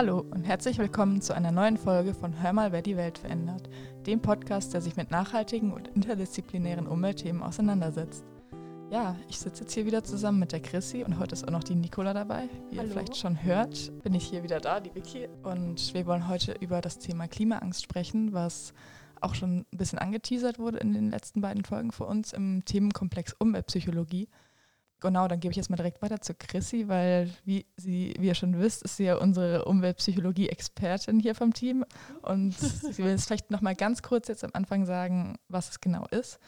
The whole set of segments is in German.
Hallo und herzlich willkommen zu einer neuen Folge von Hör mal, wer die Welt verändert, dem Podcast, der sich mit nachhaltigen und interdisziplinären Umweltthemen auseinandersetzt. Ja, ich sitze jetzt hier wieder zusammen mit der Chrissy und heute ist auch noch die Nicola dabei. Wie Hallo. ihr vielleicht schon hört, bin ich hier wieder da, die Vicky. Und wir wollen heute über das Thema Klimaangst sprechen, was auch schon ein bisschen angeteasert wurde in den letzten beiden Folgen für uns im Themenkomplex Umweltpsychologie. Genau, dann gebe ich jetzt mal direkt weiter zu Chrissy, weil, wie, sie, wie ihr schon wisst, ist sie ja unsere Umweltpsychologie-Expertin hier vom Team. Und sie will jetzt vielleicht noch mal ganz kurz jetzt am Anfang sagen, was es genau ist.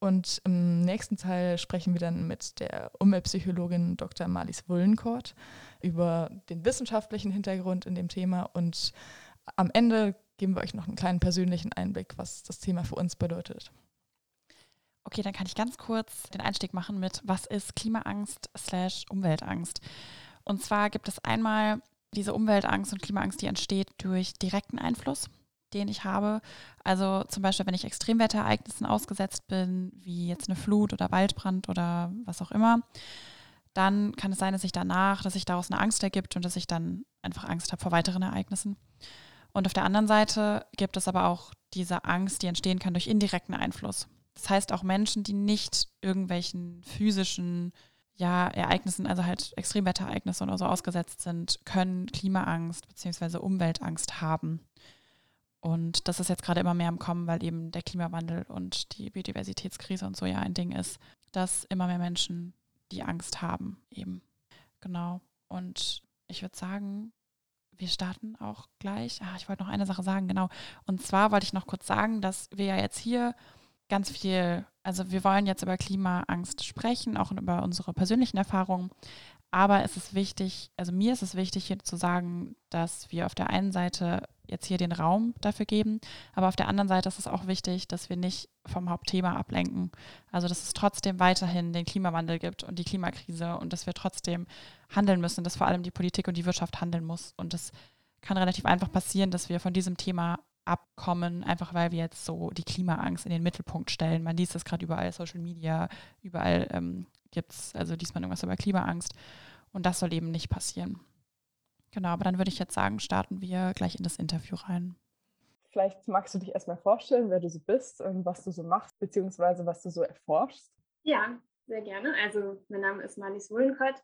Und im nächsten Teil sprechen wir dann mit der Umweltpsychologin Dr. Marlies Wullenkort über den wissenschaftlichen Hintergrund in dem Thema. Und am Ende geben wir euch noch einen kleinen persönlichen Einblick, was das Thema für uns bedeutet. Okay, dann kann ich ganz kurz den Einstieg machen mit, was ist Klimaangst slash Umweltangst? Und zwar gibt es einmal diese Umweltangst und Klimaangst, die entsteht durch direkten Einfluss, den ich habe. Also zum Beispiel, wenn ich Extremwetterereignissen ausgesetzt bin, wie jetzt eine Flut oder Waldbrand oder was auch immer, dann kann es sein, dass sich danach, dass sich daraus eine Angst ergibt und dass ich dann einfach Angst habe vor weiteren Ereignissen. Und auf der anderen Seite gibt es aber auch diese Angst, die entstehen kann durch indirekten Einfluss. Das heißt auch Menschen, die nicht irgendwelchen physischen ja, Ereignissen, also halt Extremwetterereignisse oder so ausgesetzt sind, können Klimaangst bzw. Umweltangst haben. Und das ist jetzt gerade immer mehr im Kommen, weil eben der Klimawandel und die Biodiversitätskrise und so ja ein Ding ist, dass immer mehr Menschen die Angst haben eben. Genau. Und ich würde sagen, wir starten auch gleich. Ah, ich wollte noch eine Sache sagen, genau. Und zwar wollte ich noch kurz sagen, dass wir ja jetzt hier ganz viel, also wir wollen jetzt über Klimaangst sprechen, auch über unsere persönlichen Erfahrungen. Aber es ist wichtig, also mir ist es wichtig, hier zu sagen, dass wir auf der einen Seite jetzt hier den Raum dafür geben, aber auf der anderen Seite ist es auch wichtig, dass wir nicht vom Hauptthema ablenken. Also dass es trotzdem weiterhin den Klimawandel gibt und die Klimakrise und dass wir trotzdem handeln müssen, dass vor allem die Politik und die Wirtschaft handeln muss. Und das kann relativ einfach passieren, dass wir von diesem Thema abkommen, einfach weil wir jetzt so die Klimaangst in den Mittelpunkt stellen. Man liest das gerade überall, Social Media, überall ähm, gibt es, also liest man irgendwas über Klimaangst. Und das soll eben nicht passieren. Genau, aber dann würde ich jetzt sagen, starten wir gleich in das Interview rein. Vielleicht magst du dich erstmal vorstellen, wer du so bist und was du so machst, beziehungsweise was du so erforschst. Ja, sehr gerne. Also mein Name ist Marlies Wohlenkott.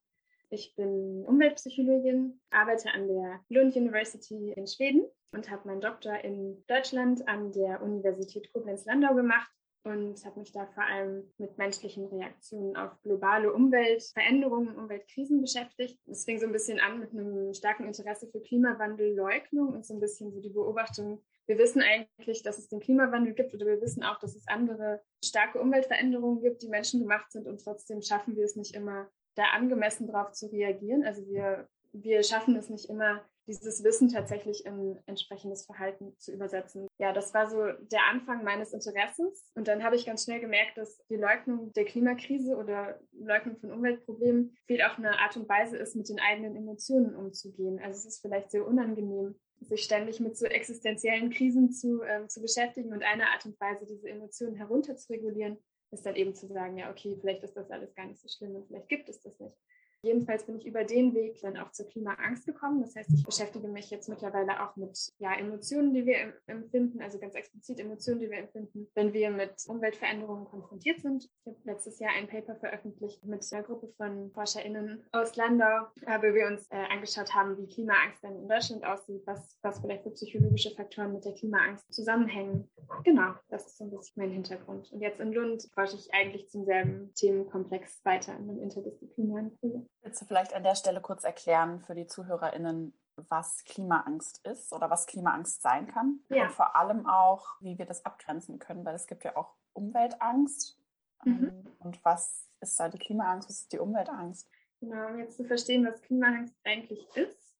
Ich bin Umweltpsychologin, arbeite an der Lund University in Schweden und habe meinen Doktor in Deutschland an der Universität Koblenz-Landau gemacht und habe mich da vor allem mit menschlichen Reaktionen auf globale Umweltveränderungen, Umweltkrisen beschäftigt. Das fing so ein bisschen an mit einem starken Interesse für Klimawandelleugnung und so ein bisschen so die Beobachtung, wir wissen eigentlich, dass es den Klimawandel gibt oder wir wissen auch, dass es andere starke Umweltveränderungen gibt, die menschengemacht sind und trotzdem schaffen wir es nicht immer, da angemessen darauf zu reagieren. Also wir, wir schaffen es nicht immer, dieses Wissen tatsächlich in entsprechendes Verhalten zu übersetzen. Ja, das war so der Anfang meines Interesses. Und dann habe ich ganz schnell gemerkt, dass die Leugnung der Klimakrise oder Leugnung von Umweltproblemen viel auch eine Art und Weise ist, mit den eigenen Emotionen umzugehen. Also es ist vielleicht sehr unangenehm, sich ständig mit so existenziellen Krisen zu, äh, zu beschäftigen und eine Art und Weise, diese Emotionen herunter zu regulieren, ist dann eben zu sagen, ja, okay, vielleicht ist das alles gar nicht so schlimm und vielleicht gibt es das nicht. Jedenfalls bin ich über den Weg dann auch zur Klimaangst gekommen. Das heißt, ich beschäftige mich jetzt mittlerweile auch mit ja, Emotionen, die wir empfinden, also ganz explizit Emotionen, die wir empfinden, wenn wir mit Umweltveränderungen konfrontiert sind. Ich habe letztes Jahr ein Paper veröffentlicht mit einer Gruppe von ForscherInnen aus Landau, wo wir uns äh, angeschaut haben, wie Klimaangst dann in Deutschland aussieht, was, was vielleicht für psychologische Faktoren mit der Klimaangst zusammenhängen. Genau, das ist so ein bisschen mein Hintergrund. Und jetzt in Lund forsche ich eigentlich zum selben Themenkomplex weiter in einem interdisziplinären Projekt. Willst du vielleicht an der Stelle kurz erklären für die ZuhörerInnen, was Klimaangst ist oder was Klimaangst sein kann? Ja. Und vor allem auch, wie wir das abgrenzen können, weil es gibt ja auch Umweltangst. Mhm. Ähm, und was ist da die Klimaangst, was ist die Umweltangst? Genau, um jetzt zu verstehen, was Klimaangst eigentlich ist,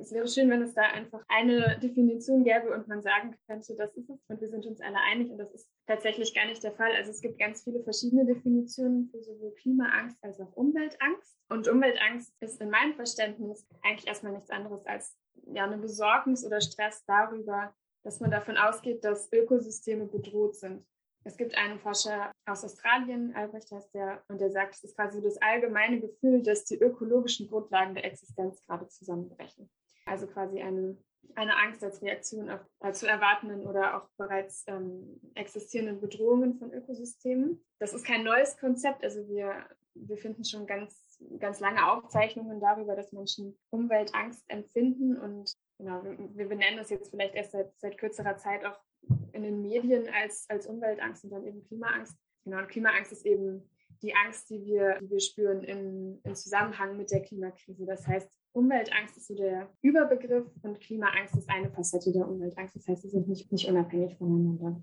es wäre schön, wenn es da einfach eine Definition gäbe und man sagen könnte, das ist es und wir sind uns alle einig und das ist tatsächlich gar nicht der Fall. Also es gibt ganz viele verschiedene Definitionen für sowohl Klimaangst als auch Umweltangst. Und Umweltangst ist in meinem Verständnis eigentlich erstmal nichts anderes als ja, eine Besorgnis oder Stress darüber, dass man davon ausgeht, dass Ökosysteme bedroht sind. Es gibt einen Forscher aus Australien, Albrecht heißt der, und der sagt, es ist quasi das allgemeine Gefühl, dass die ökologischen Grundlagen der Existenz gerade zusammenbrechen. Also quasi eine, eine Angst als Reaktion auf äh, zu erwartenden oder auch bereits ähm, existierenden Bedrohungen von Ökosystemen. Das ist kein neues Konzept. Also wir, wir finden schon ganz, ganz lange Aufzeichnungen darüber, dass Menschen Umweltangst empfinden. Und genau, wir, benennen das jetzt vielleicht erst seit, seit kürzerer Zeit auch in den Medien als, als Umweltangst und dann eben Klimaangst. Genau, und Klimaangst ist eben die Angst, die wir, die wir spüren im, im Zusammenhang mit der Klimakrise. Das heißt, Umweltangst ist so der Überbegriff und Klimaangst ist eine Facette der Umweltangst. Das heißt, sie sind nicht, nicht unabhängig voneinander.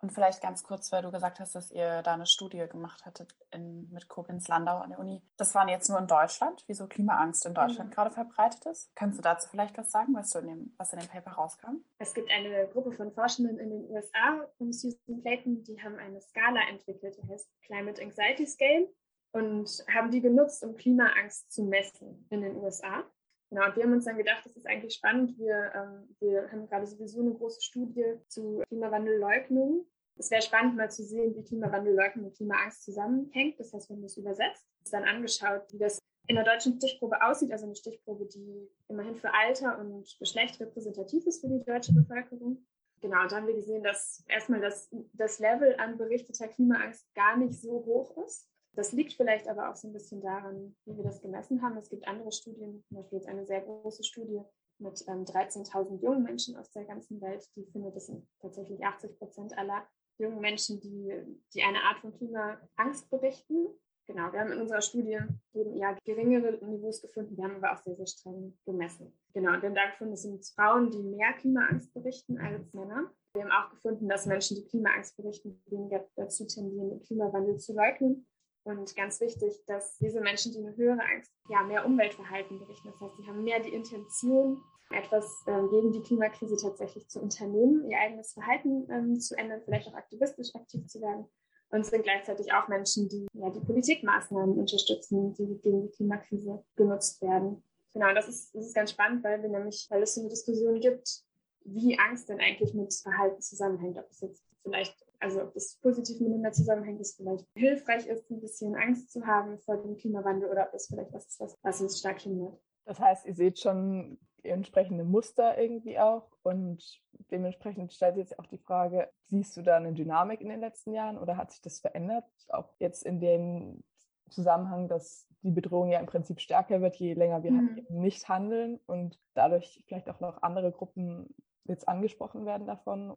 Und vielleicht ganz kurz, weil du gesagt hast, dass ihr da eine Studie gemacht hattet in, mit Koblenz-Landau an der Uni. Das waren jetzt nur in Deutschland, wieso Klimaangst in Deutschland mhm. gerade verbreitet ist. Kannst du dazu vielleicht was sagen, was, du in dem, was in dem Paper rauskam? Es gibt eine Gruppe von Forschenden in den USA um Susan Clayton, die haben eine Skala entwickelt, die heißt Climate Anxiety Scale und haben die genutzt, um Klimaangst zu messen in den USA. Genau, und wir haben uns dann gedacht, das ist eigentlich spannend. Wir, ähm, wir haben gerade sowieso eine große Studie zu Klimawandelleugnung. Es wäre spannend, mal zu sehen, wie Klimawandelleugnung und Klimaangst zusammenhängt. Das heißt, wir haben das übersetzt, uns dann angeschaut, wie das in der deutschen Stichprobe aussieht, also eine Stichprobe, die immerhin für Alter und Geschlecht repräsentativ ist für die deutsche Bevölkerung. Genau, und da haben wir gesehen, dass erstmal das, das Level an berichteter Klimaangst gar nicht so hoch ist. Das liegt vielleicht aber auch so ein bisschen daran, wie wir das gemessen haben. Es gibt andere Studien, zum Beispiel jetzt eine sehr große Studie mit ähm, 13.000 jungen Menschen aus der ganzen Welt, die findet, das sind tatsächlich 80 Prozent aller jungen Menschen, die, die eine Art von Klimaangst berichten. Genau, wir haben in unserer Studie eben eher geringere Niveaus gefunden, wir haben aber auch sehr, sehr streng gemessen. Genau, und wir haben da gefunden, es sind Frauen, die mehr Klimaangst berichten als Männer. Wir haben auch gefunden, dass Menschen, die Klimaangst berichten, weniger dazu tendieren, den Klimawandel zu leugnen und ganz wichtig, dass diese Menschen, die eine höhere Angst, ja, mehr Umweltverhalten berichten. Das heißt, sie haben mehr die Intention, etwas ähm, gegen die Klimakrise tatsächlich zu unternehmen, ihr eigenes Verhalten ähm, zu ändern, vielleicht auch aktivistisch aktiv zu werden. Und sind gleichzeitig auch Menschen, die ja, die Politikmaßnahmen unterstützen, die gegen die Klimakrise genutzt werden. Genau, das ist, das ist ganz spannend, weil wir nämlich, weil es so eine Diskussion gibt, wie Angst denn eigentlich mit Verhalten zusammenhängt. Ob es jetzt vielleicht also ob das positiv miteinander zusammenhängt, dass vielleicht hilfreich ist, ein bisschen Angst zu haben vor dem Klimawandel oder ob das vielleicht was ist, was, was uns stark hindert. Das heißt, ihr seht schon entsprechende Muster irgendwie auch und dementsprechend stellt sich jetzt auch die Frage, siehst du da eine Dynamik in den letzten Jahren oder hat sich das verändert? Auch jetzt in dem Zusammenhang, dass die Bedrohung ja im Prinzip stärker wird, je länger wir mhm. nicht handeln und dadurch vielleicht auch noch andere Gruppen jetzt angesprochen werden davon.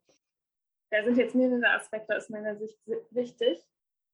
Da sind jetzt mehrere Aspekte aus meiner Sicht wichtig.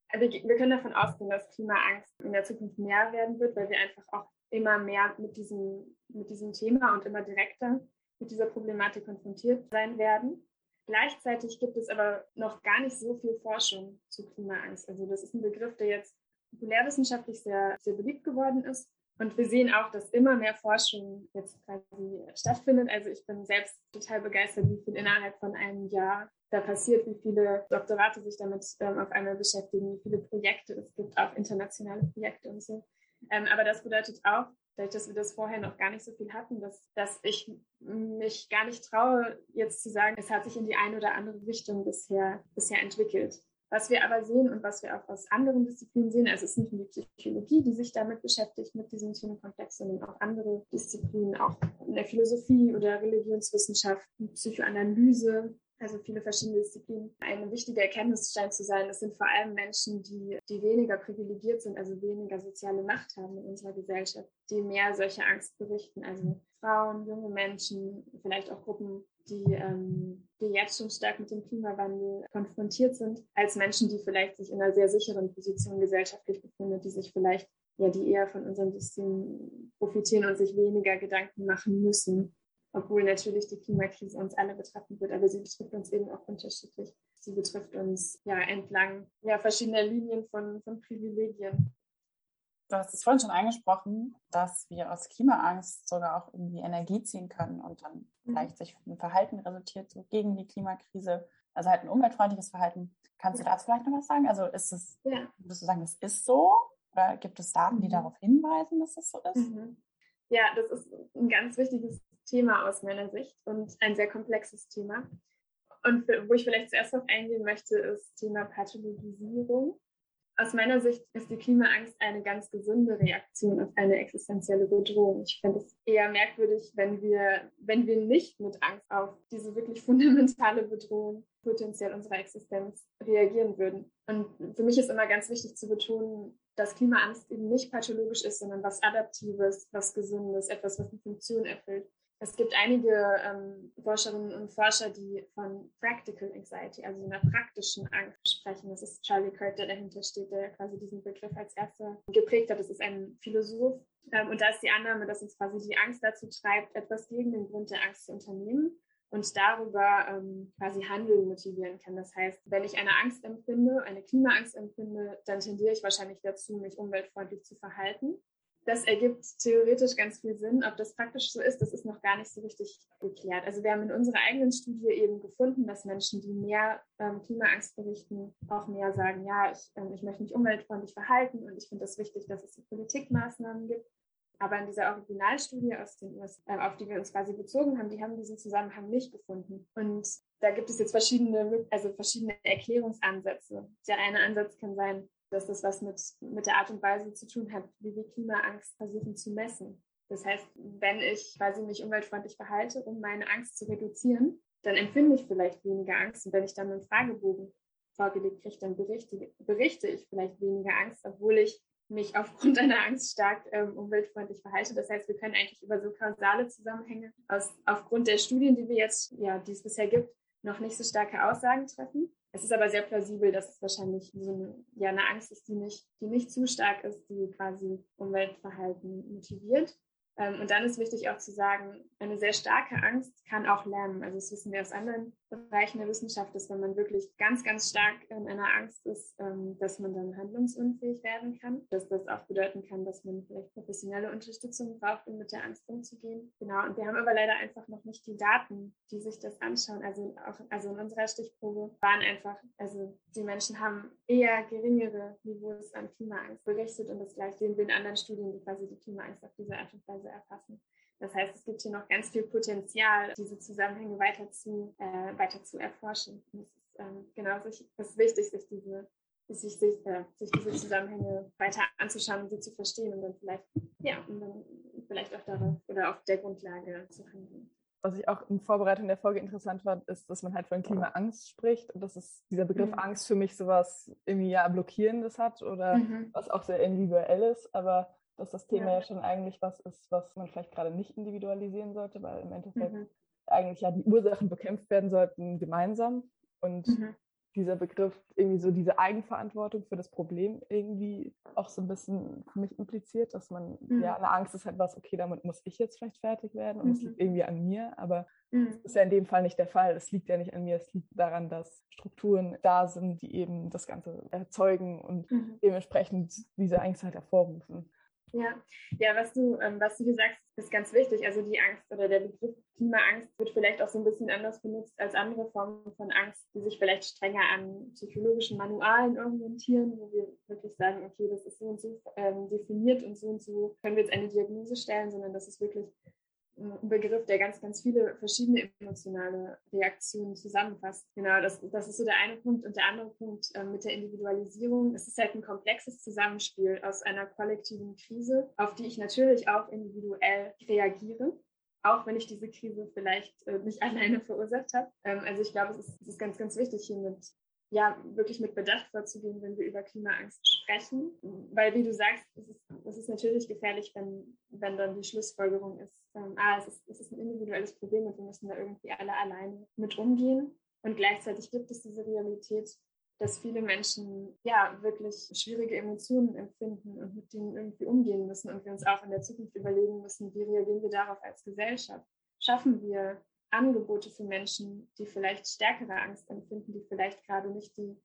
Also wir können davon ausgehen, dass Klimaangst in der Zukunft mehr werden wird, weil wir einfach auch immer mehr mit diesem, mit diesem Thema und immer direkter mit dieser Problematik konfrontiert sein werden. Gleichzeitig gibt es aber noch gar nicht so viel Forschung zu Klimaangst. Also das ist ein Begriff, der jetzt populärwissenschaftlich sehr, sehr beliebt geworden ist. Und wir sehen auch, dass immer mehr Forschung jetzt quasi stattfindet. Also ich bin selbst total begeistert, wie viel innerhalb von einem Jahr da passiert, wie viele Doktorate sich damit ähm, auf einmal beschäftigen, wie viele Projekte es gibt, auch internationale Projekte und so. Ähm, aber das bedeutet auch, dadurch, dass wir das vorher noch gar nicht so viel hatten, dass, dass ich mich gar nicht traue, jetzt zu sagen, es hat sich in die eine oder andere Richtung bisher, bisher entwickelt. Was wir aber sehen und was wir auch aus anderen Disziplinen sehen, also es ist nicht nur die Psychologie, die sich damit beschäftigt, mit diesem Themenkomplex, sondern auch andere Disziplinen, auch in der Philosophie oder Religionswissenschaft, Psychoanalyse, also viele verschiedene Disziplinen. Eine wichtige Erkenntnis scheint zu sein, es sind vor allem Menschen, die, die weniger privilegiert sind, also weniger soziale Macht haben in unserer Gesellschaft, die mehr solche Angst berichten. Also Frauen, junge Menschen, vielleicht auch Gruppen, die, ähm, die jetzt schon stark mit dem Klimawandel konfrontiert sind, als Menschen, die vielleicht sich in einer sehr sicheren Position gesellschaftlich befinden, die sich vielleicht ja, die eher von unserem System profitieren und sich weniger Gedanken machen müssen obwohl natürlich die Klimakrise uns alle betreffen wird, aber sie betrifft uns eben auch unterschiedlich. Sie betrifft uns ja entlang ja, verschiedener Linien von, von Privilegien. Du hast es vorhin schon angesprochen, dass wir aus Klimaangst sogar auch irgendwie Energie ziehen können und dann mhm. vielleicht sich ein Verhalten resultiert so gegen die Klimakrise, also halt ein umweltfreundliches Verhalten. Kannst du dazu vielleicht noch was sagen? Also ist es, ja. würdest du sagen, das ist so? Oder gibt es Daten, die mhm. darauf hinweisen, dass das so ist? Mhm. Ja, das ist ein ganz wichtiges Thema aus meiner Sicht und ein sehr komplexes Thema. Und wo ich vielleicht zuerst noch eingehen möchte, ist Thema Pathologisierung. Aus meiner Sicht ist die Klimaangst eine ganz gesunde Reaktion auf eine existenzielle Bedrohung. Ich finde es eher merkwürdig, wenn wir, wenn wir nicht mit Angst auf diese wirklich fundamentale Bedrohung potenziell unserer Existenz reagieren würden. Und für mich ist immer ganz wichtig zu betonen, dass Klimaangst eben nicht pathologisch ist, sondern was Adaptives, was Gesundes, etwas, was eine Funktion erfüllt. Es gibt einige ähm, Forscherinnen und Forscher, die von Practical Anxiety, also einer praktischen Angst sprechen. Das ist Charlie Kirk, der dahinter steht, der quasi diesen Begriff als erster geprägt hat. Das ist ein Philosoph. Ähm, und da ist die Annahme, dass uns quasi die Angst dazu treibt, etwas gegen den Grund der Angst zu unternehmen und darüber ähm, quasi Handeln motivieren kann. Das heißt, wenn ich eine Angst empfinde, eine Klimaangst empfinde, dann tendiere ich wahrscheinlich dazu, mich umweltfreundlich zu verhalten das ergibt theoretisch ganz viel Sinn. Ob das praktisch so ist, das ist noch gar nicht so richtig geklärt. Also wir haben in unserer eigenen Studie eben gefunden, dass Menschen, die mehr ähm, Klimaangst berichten, auch mehr sagen, ja, ich, ähm, ich möchte mich umweltfreundlich verhalten und ich finde es das wichtig, dass es Politikmaßnahmen gibt. Aber in dieser Originalstudie aus den USA, äh, auf die wir uns quasi bezogen haben, die haben diesen Zusammenhang nicht gefunden. Und da gibt es jetzt verschiedene, also verschiedene Erklärungsansätze. Der eine Ansatz kann sein, dass das was mit, mit der Art und Weise zu tun hat, wie wir Klimaangst versuchen zu messen. Das heißt, wenn ich quasi mich umweltfreundlich verhalte, um meine Angst zu reduzieren, dann empfinde ich vielleicht weniger Angst. Und wenn ich dann einen Fragebogen vorgelegt kriege, dann berichte, berichte ich vielleicht weniger Angst, obwohl ich mich aufgrund einer Angst stark ähm, umweltfreundlich verhalte. Das heißt, wir können eigentlich über so kausale Zusammenhänge aus, aufgrund der Studien, die wir jetzt, ja, die es bisher gibt, noch nicht so starke Aussagen treffen. Es ist aber sehr plausibel, dass es wahrscheinlich so eine, ja, eine Angst ist, die nicht, die nicht zu stark ist, die quasi Umweltverhalten motiviert. Ähm, und dann ist wichtig auch zu sagen, eine sehr starke Angst kann auch lernen. Also das wissen wir aus anderen Bereichen der Wissenschaft, dass wenn man wirklich ganz, ganz stark in einer Angst ist, ähm, dass man dann handlungsunfähig werden kann. Dass das auch bedeuten kann, dass man vielleicht professionelle Unterstützung braucht, um mit der Angst umzugehen. Genau. Und wir haben aber leider einfach noch nicht die Daten, die sich das anschauen. Also auch, also in unserer Stichprobe waren einfach, also die Menschen haben eher geringere Niveaus an Klimaangst berichtet und das gleiche sehen wir in anderen Studien, die quasi die Klimaangst auf diese Art und Weise erfassen. Das heißt, es gibt hier noch ganz viel Potenzial, diese Zusammenhänge weiter zu, äh, weiter zu erforschen. Und es ist ähm, genau es ist wichtig, sich diese, sich, sich, äh, sich diese Zusammenhänge weiter anzuschauen und sie zu verstehen und dann vielleicht, ja, und dann vielleicht auch darauf oder auf der Grundlage zu handeln. Was ich auch in Vorbereitung der Folge interessant fand, ist, dass man halt von Klimaangst spricht und dass es dieser Begriff mhm. Angst für mich sowas irgendwie ja blockierendes hat oder mhm. was auch sehr individuell ist, aber dass das Thema ja. ja, schon eigentlich was ist, was man vielleicht gerade nicht individualisieren sollte, weil im Endeffekt mhm. eigentlich ja die Ursachen bekämpft werden sollten gemeinsam und mhm. dieser Begriff irgendwie so diese Eigenverantwortung für das Problem irgendwie auch so ein bisschen für mich impliziert, dass man, mhm. ja, eine Angst ist halt was, okay, damit muss ich jetzt vielleicht fertig werden und es liegt mhm. irgendwie an mir, aber mhm. das ist ja in dem Fall nicht der Fall. Es liegt ja nicht an mir, es liegt daran, dass Strukturen da sind, die eben das Ganze erzeugen und mhm. dementsprechend diese Angst halt hervorrufen. Ja, ja, was du, ähm, was du hier sagst, ist ganz wichtig. Also die Angst oder der Begriff Klimaangst wird vielleicht auch so ein bisschen anders benutzt als andere Formen von Angst, die sich vielleicht strenger an psychologischen Manualen orientieren, wo wir wirklich sagen, okay, das ist so und so ähm, definiert und so und so können wir jetzt eine Diagnose stellen, sondern das ist wirklich ein Begriff, der ganz, ganz viele verschiedene emotionale Reaktionen zusammenfasst. Genau, das, das ist so der eine Punkt. Und der andere Punkt äh, mit der Individualisierung. Es ist halt ein komplexes Zusammenspiel aus einer kollektiven Krise, auf die ich natürlich auch individuell reagiere. Auch wenn ich diese Krise vielleicht äh, nicht alleine verursacht habe. Ähm, also ich glaube, es ist, es ist ganz, ganz wichtig, hier mit ja, wirklich mit Bedacht vorzugehen, wenn wir über Klimaangst sprechen. Weil, wie du sagst, es ist, es ist natürlich gefährlich, wenn, wenn dann die Schlussfolgerung ist, ähm, ah, es ist, es ist ein individuelles Problem und wir müssen da irgendwie alle alleine mit umgehen. Und gleichzeitig gibt es diese Realität, dass viele Menschen ja wirklich schwierige Emotionen empfinden und mit denen irgendwie umgehen müssen und wir uns auch in der Zukunft überlegen müssen, wie reagieren wir darauf als Gesellschaft? Schaffen wir Angebote für Menschen, die vielleicht stärkere Angst empfinden, die vielleicht gerade nicht die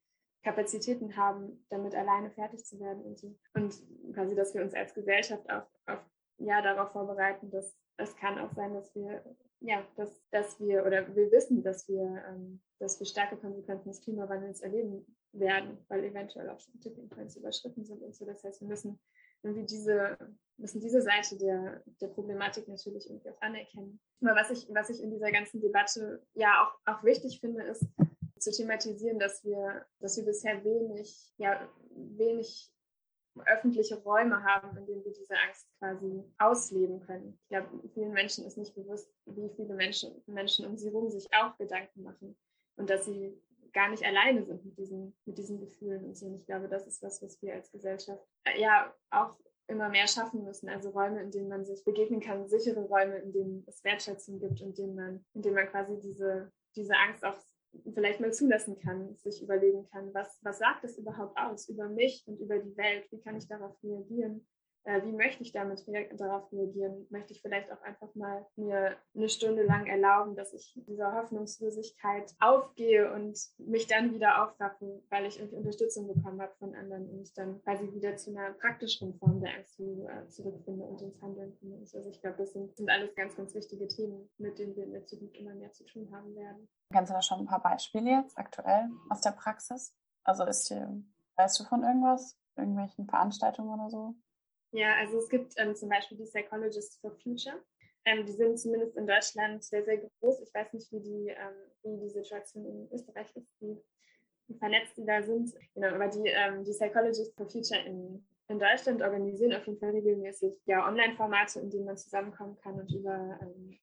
Kapazitäten haben, damit alleine fertig zu werden und so. Und quasi, dass wir uns als Gesellschaft auch auf, ja, darauf vorbereiten, dass es kann auch sein, dass wir, ja, dass, dass wir oder wir wissen, dass wir, ähm, dass wir starke Konsequenzen des Klimawandels erleben werden, weil eventuell auch schon Tipping Points überschritten sind und so. Das heißt, wir müssen irgendwie diese, müssen diese Seite der, der Problematik natürlich irgendwie auch anerkennen. Aber was ich, was ich in dieser ganzen Debatte ja auch, auch wichtig finde, ist zu thematisieren, dass wir, dass wir bisher wenig, ja, wenig öffentliche Räume haben, in denen wir diese Angst quasi ausleben können. Ich glaube, vielen Menschen ist nicht bewusst, wie viele Menschen, Menschen um sie herum sich auch Gedanken machen und dass sie gar nicht alleine sind mit diesen, mit diesen Gefühlen und so. Und ich glaube, das ist was, was wir als Gesellschaft äh, ja auch immer mehr schaffen müssen. Also Räume, in denen man sich begegnen kann, sichere Räume, in denen es Wertschätzung gibt und in denen man, in denen man quasi diese, diese Angst auch vielleicht mal zulassen kann, sich überlegen kann, was, was sagt es überhaupt aus über mich und über die Welt? Wie kann ich darauf reagieren? Äh, wie möchte ich damit darauf reagieren? Möchte ich vielleicht auch einfach mal mir eine Stunde lang erlauben, dass ich dieser Hoffnungslosigkeit aufgehe und mich dann wieder aufraffe, weil ich irgendwie Unterstützung bekommen habe von anderen und ich dann quasi wieder zu einer praktischen Form der Angst äh, zurückfinde und ins Handeln finde. Also ich glaube, das sind, sind alles ganz, ganz wichtige Themen, mit denen wir in der Zukunft immer mehr zu tun haben werden. Kannst du da schon ein paar Beispiele jetzt aktuell aus der Praxis? Also ist dir, weißt du von irgendwas? Irgendwelchen Veranstaltungen oder so? Ja, also es gibt ähm, zum Beispiel die Psychologists for Future. Ähm, die sind zumindest in Deutschland sehr, sehr groß. Ich weiß nicht, wie die, ähm, wie die Situation in Österreich ist, wie, vernetzt die da sind. Genau, aber die, ähm, die Psychologists for Future in, in Deutschland organisieren auf jeden Fall regelmäßig ja, Online-Formate, in denen man zusammenkommen kann und über ähm,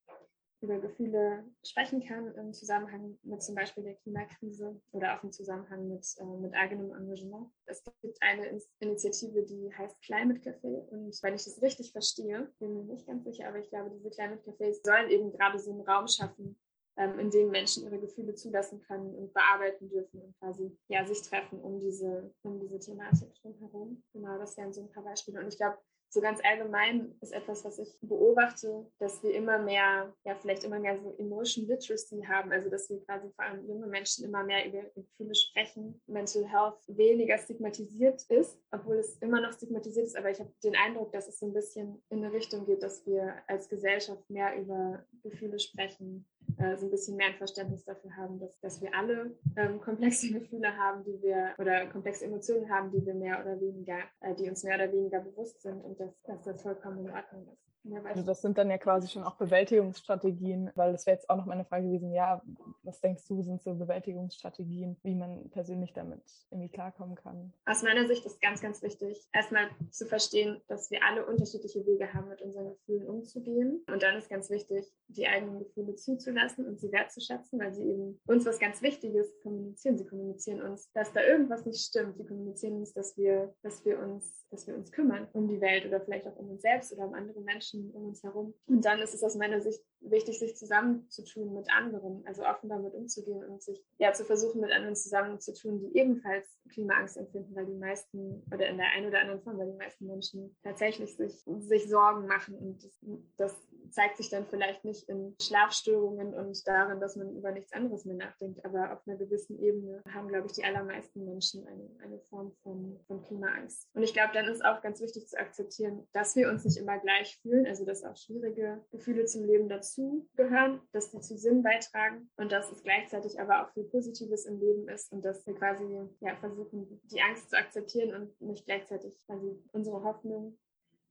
über Gefühle sprechen kann im Zusammenhang mit zum Beispiel der Klimakrise oder auch im Zusammenhang mit, äh, mit eigenem Engagement. Es gibt eine Initiative, die heißt Climate Café und wenn ich das richtig verstehe, bin mir nicht ganz sicher, aber ich glaube, diese Climate Cafés sollen eben gerade so einen Raum schaffen, ähm, in dem Menschen ihre Gefühle zulassen können und bearbeiten dürfen und quasi ja, sich treffen um diese, um diese Thematik drumherum. Genau, das wären so ein paar Beispiele. Und ich glaube, so ganz allgemein ist etwas, was ich beobachte, dass wir immer mehr, ja, vielleicht immer mehr so Emotion Literacy haben, also dass wir quasi vor allem junge Menschen immer mehr über Gefühle sprechen, Mental Health weniger stigmatisiert ist, obwohl es immer noch stigmatisiert ist, aber ich habe den Eindruck, dass es so ein bisschen in eine Richtung geht, dass wir als Gesellschaft mehr über Gefühle sprechen, äh, so ein bisschen mehr ein Verständnis dafür haben, dass, dass wir alle ähm, komplexe Gefühle haben, die wir oder komplexe Emotionen haben, die wir mehr oder weniger, äh, die uns mehr oder weniger bewusst sind und dass, dass das vollkommen in Ordnung ist. Also das sind dann ja quasi schon auch Bewältigungsstrategien, weil das wäre jetzt auch noch meine Frage gewesen, ja, was denkst du, sind so Bewältigungsstrategien, wie man persönlich damit irgendwie klarkommen kann? Aus meiner Sicht ist ganz, ganz wichtig, erstmal zu verstehen, dass wir alle unterschiedliche Wege haben, mit unseren Gefühlen umzugehen. Und dann ist ganz wichtig, die eigenen Gefühle zuzulassen und sie wertzuschätzen, weil sie eben uns was ganz Wichtiges kommunizieren. Sie kommunizieren uns, dass da irgendwas nicht stimmt. Sie kommunizieren uns, dass wir, dass wir uns, dass wir uns kümmern um die Welt oder vielleicht auch um uns selbst oder um andere Menschen Menschen um uns herum. Und dann ist es aus meiner Sicht wichtig, sich zusammenzutun mit anderen, also offen damit umzugehen und sich ja zu versuchen, mit anderen zusammenzutun, die ebenfalls Klimaangst empfinden, weil die meisten oder in der einen oder anderen Form, weil die meisten Menschen tatsächlich sich, sich Sorgen machen und das, das zeigt sich dann vielleicht nicht in Schlafstörungen und darin, dass man über nichts anderes mehr nachdenkt, aber auf einer gewissen Ebene haben, glaube ich, die allermeisten Menschen eine, eine Form von, von Klimaangst. Und ich glaube, dann ist auch ganz wichtig zu akzeptieren, dass wir uns nicht immer gleich fühlen, also dass auch schwierige Gefühle zum Leben dazu gehören, dass die zu Sinn beitragen und dass es gleichzeitig aber auch viel Positives im Leben ist und dass wir quasi ja, versuchen, die Angst zu akzeptieren und nicht gleichzeitig quasi unsere Hoffnung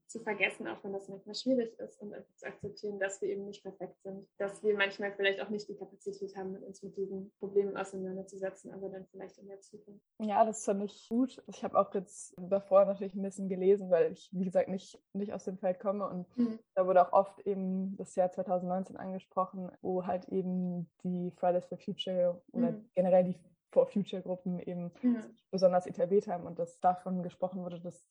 zu vergessen, auch wenn das manchmal schwierig ist und zu akzeptieren, dass wir eben nicht perfekt sind, dass wir manchmal vielleicht auch nicht die Kapazität haben, mit uns mit diesen Problemen auseinanderzusetzen, aber dann vielleicht in der Zukunft. Ja, das fand ich gut. Ich habe auch jetzt davor natürlich ein bisschen gelesen, weil ich, wie gesagt, nicht, nicht aus dem Feld komme und mhm. da wurde auch oft eben das Jahr 2019 angesprochen, wo halt eben die Fridays for Future oder mhm. generell die For Future Gruppen eben mhm. besonders etabliert haben und dass davon gesprochen wurde, dass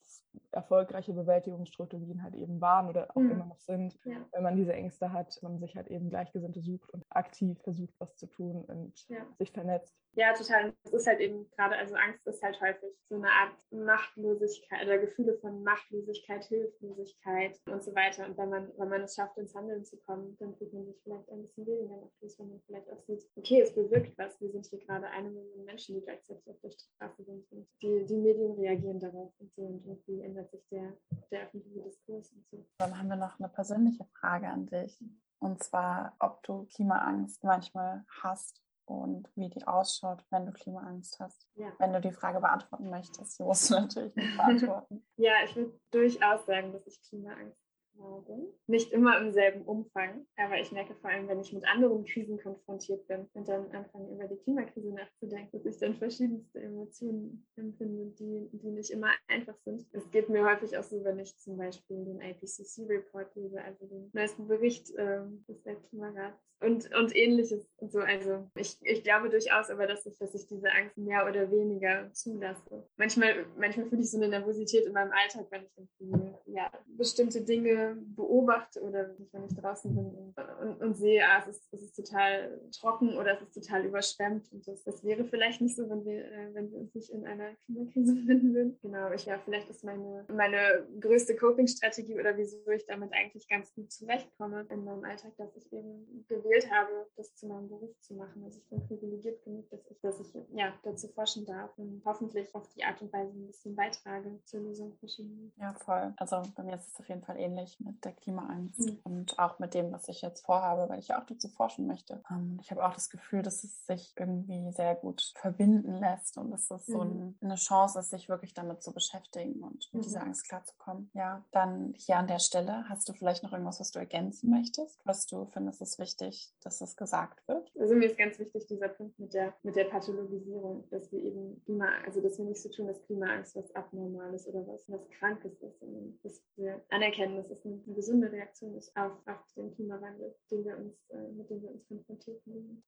erfolgreiche Bewältigungsstrategien halt eben waren oder auch mhm. immer noch sind, ja. wenn man diese Ängste hat, man sich halt eben Gleichgesinnte sucht und aktiv versucht, was zu tun und ja. sich vernetzt. Ja, total. Es ist halt eben gerade, also Angst ist halt häufig so eine Art Machtlosigkeit oder Gefühle von Machtlosigkeit, Hilflosigkeit und so weiter. Und wenn man, wenn man es schafft, ins Handeln zu kommen, dann fühlt man sich vielleicht ein bisschen weniger machtlos, wenn man vielleicht auch sieht, okay, es bewirkt was. Wir sind hier gerade eine Million Menschen, die gleichzeitig auf der Straße sind und die, die Medien reagieren darauf und so und irgendwie ändert sich der, der öffentliche Diskurs und so. Dann haben wir noch eine persönliche Frage an dich. Und zwar, ob du Klimaangst manchmal hast und wie die ausschaut, wenn du Klimaangst hast. Ja. Wenn du die Frage beantworten möchtest, die musst du natürlich nicht beantworten. ja, ich würde durchaus sagen, dass ich Klimaangst haben. Nicht immer im selben Umfang, aber ich merke vor allem, wenn ich mit anderen Krisen konfrontiert bin und dann anfange, über die Klimakrise nachzudenken, dass ich dann verschiedenste Emotionen empfinde, die, die nicht immer einfach sind. Es geht mir häufig auch so, wenn ich zum Beispiel den IPCC-Report lese, also den neuesten Bericht äh, des Weltklimarats und, und ähnliches. Und so. Also ich, ich glaube durchaus aber, dass ich, dass ich diese Angst mehr oder weniger zulasse. Manchmal, manchmal fühle ich so eine Nervosität in meinem Alltag, wenn ich irgendwie ja, bestimmte Dinge beobachte oder wenn ich draußen bin und, und, und sehe, ah, es, ist, es ist total trocken oder es ist total überschwemmt. Und das, das wäre vielleicht nicht so, wenn wir, äh, wenn wir uns nicht in einer Klimakrise befinden würden. Genau, ich ja, vielleicht ist meine, meine größte Coping-Strategie oder wieso ich damit eigentlich ganz gut zurechtkomme in meinem Alltag, dass ich eben gewählt habe, das zu meinem Beruf zu machen. Also ich bin privilegiert genug, dass ich, dass ich ja, dazu forschen darf und hoffentlich auf die Art und Weise ein bisschen beitrage zur Lösung verschiedener. Ja, voll. Also bei mir ist es auf jeden Fall ähnlich mit der Klimaangst mhm. und auch mit dem, was ich jetzt vorhabe, weil ich ja auch dazu forschen möchte. Ähm, ich habe auch das Gefühl, dass es sich irgendwie sehr gut verbinden lässt und dass es mhm. so ein, eine Chance ist, sich wirklich damit zu beschäftigen und mit mhm. dieser Angst klarzukommen. Ja, dann hier an der Stelle, hast du vielleicht noch irgendwas, was du ergänzen möchtest, was du findest, ist wichtig, dass es gesagt wird? Also mir ist ganz wichtig dieser Punkt mit der, mit der Pathologisierung, dass wir eben Klima, also dass wir nicht so tun, dass Klimaangst was Abnormales oder was, was Krankes ist, sondern dass wir anerkennen, dass es eine, eine gesunde Reaktion ist auf, auf den Klimawandel, den wir uns, äh, mit dem wir uns konfrontiert sind.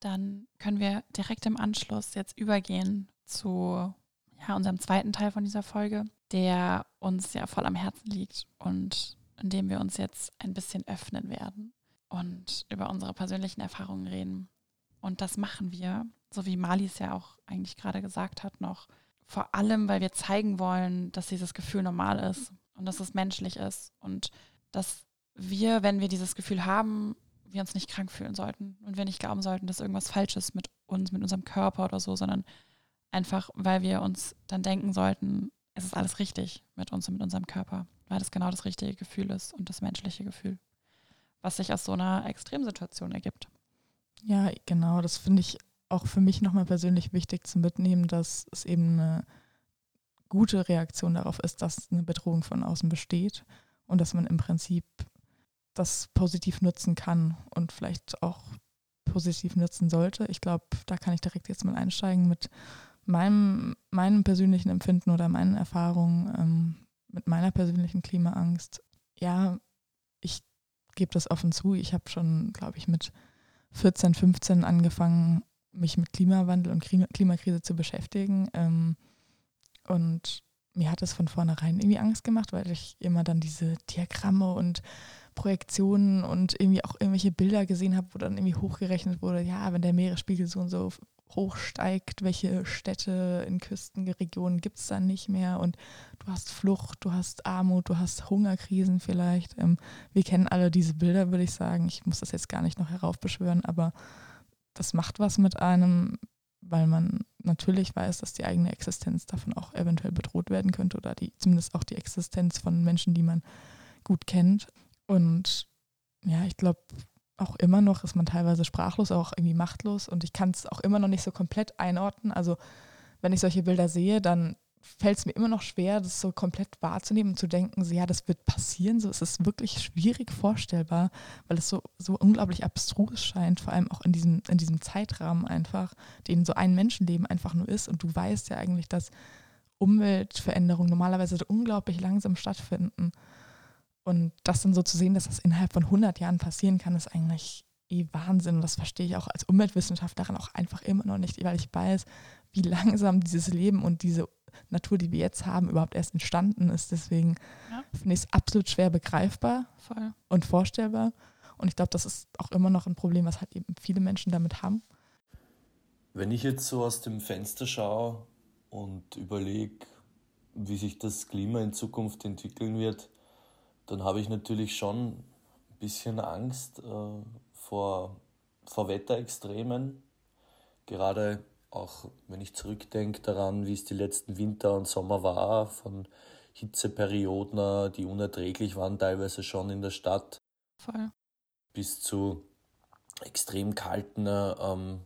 Dann können wir direkt im Anschluss jetzt übergehen zu ja, unserem zweiten Teil von dieser Folge, der uns ja voll am Herzen liegt und in dem wir uns jetzt ein bisschen öffnen werden und über unsere persönlichen Erfahrungen reden. Und das machen wir, so wie Malis ja auch eigentlich gerade gesagt hat, noch vor allem, weil wir zeigen wollen, dass dieses Gefühl normal ist und dass es menschlich ist und dass wir, wenn wir dieses Gefühl haben, wir uns nicht krank fühlen sollten und wir nicht glauben sollten, dass irgendwas falsch ist mit uns, mit unserem Körper oder so, sondern einfach, weil wir uns dann denken sollten, es ist alles richtig mit uns und mit unserem Körper, weil das genau das richtige Gefühl ist und das menschliche Gefühl, was sich aus so einer Extremsituation ergibt. Ja, genau, das finde ich auch für mich nochmal persönlich wichtig zu mitnehmen, dass es eben eine gute Reaktion darauf ist, dass eine Bedrohung von außen besteht und dass man im Prinzip das positiv nutzen kann und vielleicht auch positiv nutzen sollte. Ich glaube, da kann ich direkt jetzt mal einsteigen mit meinem, meinem persönlichen Empfinden oder meinen Erfahrungen ähm, mit meiner persönlichen Klimaangst. Ja, ich gebe das offen zu. Ich habe schon, glaube ich, mit 14, 15 angefangen, mich mit Klimawandel und Klimakrise zu beschäftigen. Ähm, und mir hat es von vornherein irgendwie Angst gemacht, weil ich immer dann diese Diagramme und Projektionen und irgendwie auch irgendwelche Bilder gesehen habe, wo dann irgendwie hochgerechnet wurde, ja, wenn der Meeresspiegel so und so hoch steigt, welche Städte in Küstenregionen gibt es dann nicht mehr und du hast Flucht, du hast Armut, du hast Hungerkrisen vielleicht. Ähm, wir kennen alle diese Bilder, würde ich sagen. Ich muss das jetzt gar nicht noch heraufbeschwören, aber das macht was mit einem, weil man natürlich weiß, dass die eigene Existenz davon auch eventuell bedroht werden könnte oder die, zumindest auch die Existenz von Menschen, die man gut kennt. Und ja, ich glaube, auch immer noch ist man teilweise sprachlos, auch irgendwie machtlos und ich kann es auch immer noch nicht so komplett einordnen. Also wenn ich solche Bilder sehe, dann fällt es mir immer noch schwer, das so komplett wahrzunehmen und zu denken, so, ja, das wird passieren. So, es ist wirklich schwierig vorstellbar, weil es so, so unglaublich abstrus scheint, vor allem auch in diesem, in diesem Zeitrahmen einfach, den so ein Menschenleben einfach nur ist. Und du weißt ja eigentlich, dass Umweltveränderungen normalerweise unglaublich langsam stattfinden. Und das dann so zu sehen, dass das innerhalb von 100 Jahren passieren kann, ist eigentlich eh Wahnsinn. Und das verstehe ich auch als Umweltwissenschaftlerin auch einfach immer noch nicht, weil ich weiß, wie langsam dieses Leben und diese Natur, die wir jetzt haben, überhaupt erst entstanden ist. Deswegen ja. finde ich es absolut schwer begreifbar Voll. und vorstellbar. Und ich glaube, das ist auch immer noch ein Problem, was halt eben viele Menschen damit haben. Wenn ich jetzt so aus dem Fenster schaue und überlege, wie sich das Klima in Zukunft entwickeln wird, dann habe ich natürlich schon ein bisschen Angst äh, vor, vor Wetterextremen. Gerade auch wenn ich zurückdenke daran, wie es die letzten Winter und Sommer war, von Hitzeperioden, die unerträglich waren, teilweise schon in der Stadt, Voll. bis zu extrem kalten ähm,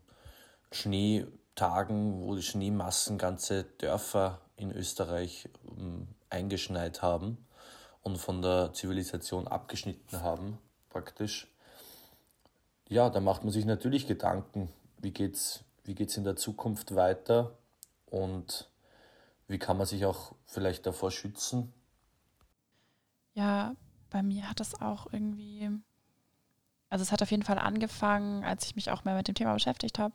Schneetagen, wo die Schneemassen ganze Dörfer in Österreich ähm, eingeschneit haben und von der Zivilisation abgeschnitten haben, praktisch, ja, da macht man sich natürlich Gedanken, wie geht's, wie geht's in der Zukunft weiter und wie kann man sich auch vielleicht davor schützen? Ja, bei mir hat es auch irgendwie, also es hat auf jeden Fall angefangen, als ich mich auch mehr mit dem Thema beschäftigt habe.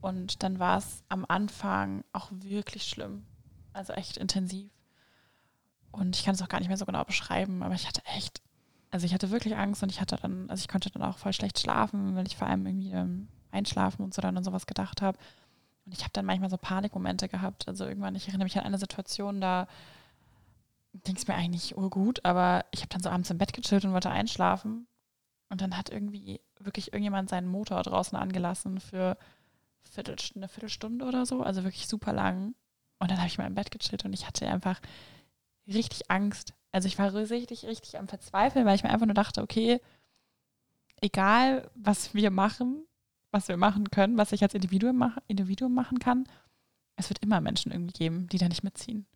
Und dann war es am Anfang auch wirklich schlimm. Also echt intensiv. Und ich kann es auch gar nicht mehr so genau beschreiben, aber ich hatte echt, also ich hatte wirklich Angst und ich hatte dann, also ich konnte dann auch voll schlecht schlafen, weil ich vor allem irgendwie ähm, einschlafen und so dann an sowas gedacht habe. Und ich habe dann manchmal so Panikmomente gehabt. Also irgendwann, ich erinnere mich an eine Situation, da ging es mir eigentlich urgut, aber ich habe dann so abends im Bett gechillt und wollte einschlafen. Und dann hat irgendwie wirklich irgendjemand seinen Motor draußen angelassen für eine Viertelstunde oder so, also wirklich super lang. Und dann habe ich mal im Bett gechillt und ich hatte einfach richtig Angst. Also ich war richtig, richtig am Verzweifeln, weil ich mir einfach nur dachte, okay, egal was wir machen, was wir machen können, was ich als Individuum, mach, Individuum machen kann, es wird immer Menschen irgendwie geben, die da nicht mitziehen.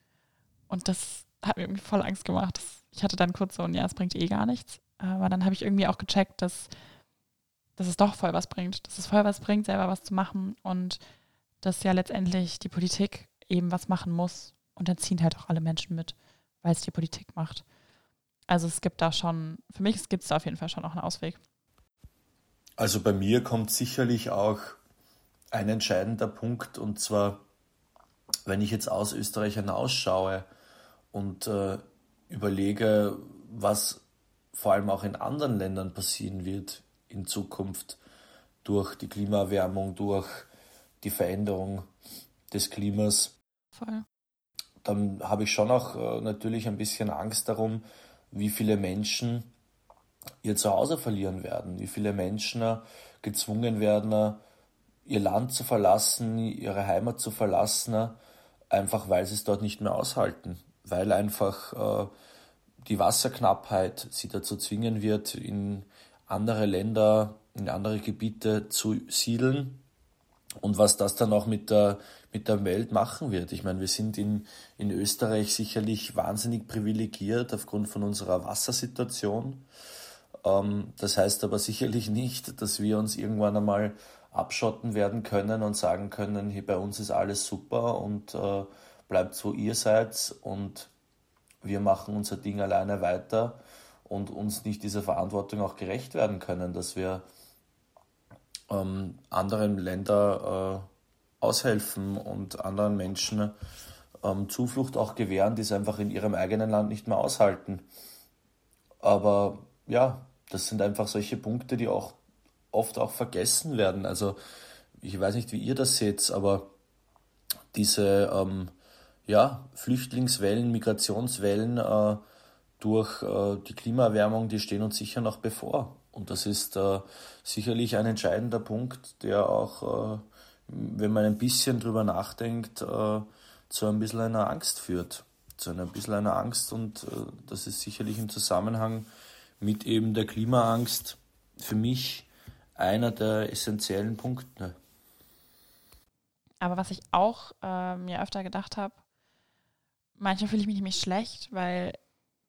Und das hat mir irgendwie voll Angst gemacht. Ich hatte dann kurz so, ja, es bringt eh gar nichts. Aber dann habe ich irgendwie auch gecheckt, dass, dass es doch voll was bringt. Dass es voll was bringt, selber was zu machen. Und dass ja letztendlich die Politik eben was machen muss. Und dann ziehen halt auch alle Menschen mit, weil es die Politik macht. Also es gibt da schon, für mich gibt es da auf jeden Fall schon auch einen Ausweg. Also bei mir kommt sicherlich auch ein entscheidender Punkt und zwar, wenn ich jetzt aus Österreich hinausschaue und äh, überlege, was vor allem auch in anderen Ländern passieren wird in Zukunft durch die Klimaerwärmung, durch die Veränderung des Klimas, Voll. dann habe ich schon auch äh, natürlich ein bisschen Angst darum, wie viele Menschen ihr Zuhause verlieren werden, wie viele Menschen gezwungen werden, ihr Land zu verlassen, ihre Heimat zu verlassen, einfach weil sie es dort nicht mehr aushalten, weil einfach äh, die Wasserknappheit sie dazu zwingen wird, in andere Länder, in andere Gebiete zu siedeln und was das dann auch mit der, mit der Welt machen wird. Ich meine, wir sind in, in Österreich sicherlich wahnsinnig privilegiert aufgrund von unserer Wassersituation. Ähm, das heißt aber sicherlich nicht, dass wir uns irgendwann einmal abschotten werden können und sagen können, hier bei uns ist alles super und äh, bleibt wo ihr seid und wir machen unser Ding alleine weiter und uns nicht dieser Verantwortung auch gerecht werden können, dass wir ähm, anderen Ländern äh, aushelfen und anderen Menschen ähm, Zuflucht auch gewähren, die es einfach in ihrem eigenen Land nicht mehr aushalten. Aber ja, das sind einfach solche Punkte, die auch oft auch vergessen werden. Also ich weiß nicht, wie ihr das seht, aber diese ähm, ja, Flüchtlingswellen, Migrationswellen äh, durch äh, die Klimaerwärmung, die stehen uns sicher noch bevor. Und das ist äh, sicherlich ein entscheidender Punkt, der auch, äh, wenn man ein bisschen drüber nachdenkt, äh, zu ein bisschen einer Angst führt. Zu einer bisschen einer Angst und äh, das ist sicherlich im Zusammenhang mit eben der Klimaangst für mich einer der essentiellen Punkte. Aber was ich auch äh, mir öfter gedacht habe, manchmal fühle ich mich nämlich schlecht, weil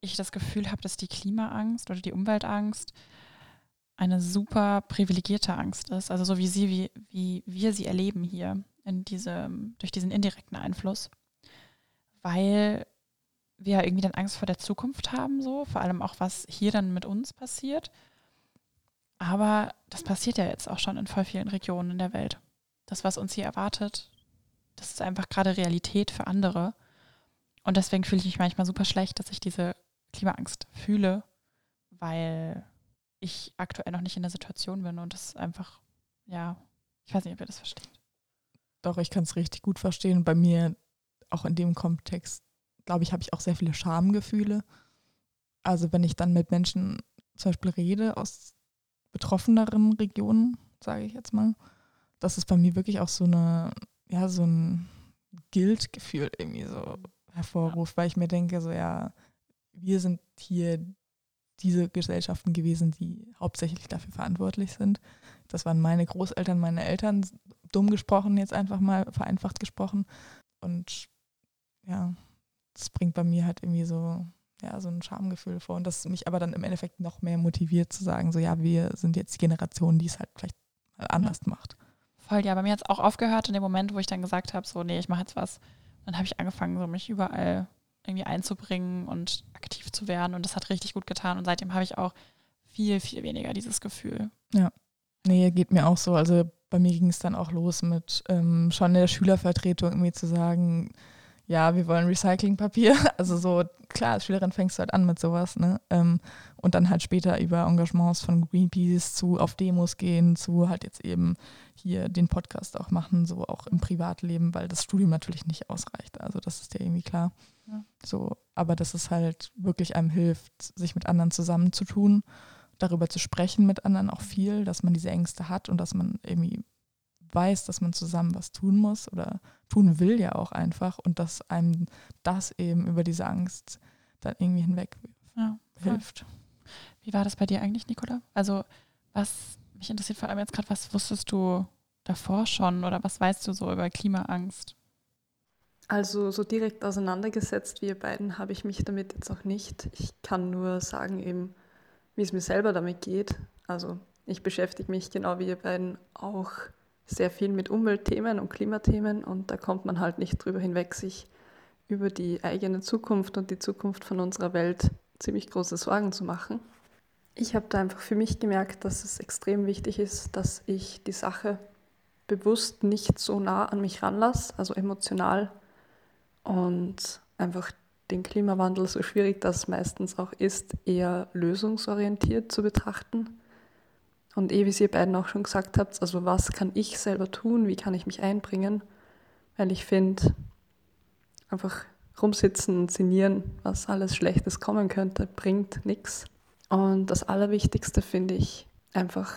ich das Gefühl habe, dass die Klimaangst oder die Umweltangst eine super privilegierte Angst ist. Also so wie sie, wie, wie wir sie erleben hier in diese, durch diesen indirekten Einfluss. Weil wir irgendwie dann Angst vor der Zukunft haben, so, vor allem auch, was hier dann mit uns passiert. Aber das passiert ja jetzt auch schon in voll vielen Regionen in der Welt. Das, was uns hier erwartet, das ist einfach gerade Realität für andere. Und deswegen fühle ich mich manchmal super schlecht, dass ich diese Klimaangst fühle, weil ich aktuell noch nicht in der Situation bin und das einfach, ja, ich weiß nicht, ob ihr das versteht. Doch, ich kann es richtig gut verstehen. Bei mir, auch in dem Kontext, glaube ich, habe ich auch sehr viele Schamgefühle. Also wenn ich dann mit Menschen zum Beispiel rede aus betroffeneren Regionen, sage ich jetzt mal, das ist bei mir wirklich auch so eine, ja, so ein Guilt-Gefühl irgendwie so hervorruft, weil ich mir denke, so ja, wir sind hier diese Gesellschaften gewesen, die hauptsächlich dafür verantwortlich sind. Das waren meine Großeltern, meine Eltern, dumm gesprochen, jetzt einfach mal vereinfacht gesprochen. Und ja, das bringt bei mir halt irgendwie so ja, so ein Schamgefühl vor. Und das mich aber dann im Endeffekt noch mehr motiviert zu sagen, so ja, wir sind jetzt die Generation, die es halt vielleicht mal anders ja. macht. Voll, ja, bei mir hat es auch aufgehört in dem Moment, wo ich dann gesagt habe, so, nee, ich mache jetzt was. Dann habe ich angefangen, so mich überall irgendwie einzubringen und aktiv zu werden. Und das hat richtig gut getan. Und seitdem habe ich auch viel, viel weniger dieses Gefühl. Ja. Nee, geht mir auch so. Also bei mir ging es dann auch los mit ähm, schon der Schülervertretung irgendwie zu sagen, ja, wir wollen Recyclingpapier. Also so, klar, als Schülerin fängst du halt an mit sowas, ne? Ähm, und dann halt später über Engagements von Greenpeace zu auf Demos gehen, zu halt jetzt eben hier den Podcast auch machen, so auch im Privatleben, weil das Studium natürlich nicht ausreicht. Also das ist ja irgendwie klar. Ja. So, aber dass es halt wirklich einem hilft, sich mit anderen zusammenzutun, darüber zu sprechen mit anderen auch viel, dass man diese Ängste hat und dass man irgendwie weiß, dass man zusammen was tun muss oder tun will ja auch einfach und dass einem das eben über diese Angst dann irgendwie hinweg ja, hilft. Wie war das bei dir eigentlich, Nicola? Also was mich interessiert vor allem jetzt gerade, was wusstest du davor schon oder was weißt du so über Klimaangst? Also so direkt auseinandergesetzt wie ihr beiden habe ich mich damit jetzt auch nicht. Ich kann nur sagen eben, wie es mir selber damit geht. Also ich beschäftige mich genau wie ihr beiden auch sehr viel mit Umweltthemen und Klimathemen und da kommt man halt nicht drüber hinweg, sich über die eigene Zukunft und die Zukunft von unserer Welt ziemlich große Sorgen zu machen. Ich habe da einfach für mich gemerkt, dass es extrem wichtig ist, dass ich die Sache bewusst nicht so nah an mich ranlasse, also emotional und einfach den Klimawandel, so schwierig das meistens auch ist, eher lösungsorientiert zu betrachten und eh, wie ihr beiden auch schon gesagt habt, also was kann ich selber tun, wie kann ich mich einbringen, weil ich finde, einfach rumsitzen und sinnieren, was alles Schlechtes kommen könnte, bringt nichts. Und das Allerwichtigste finde ich, einfach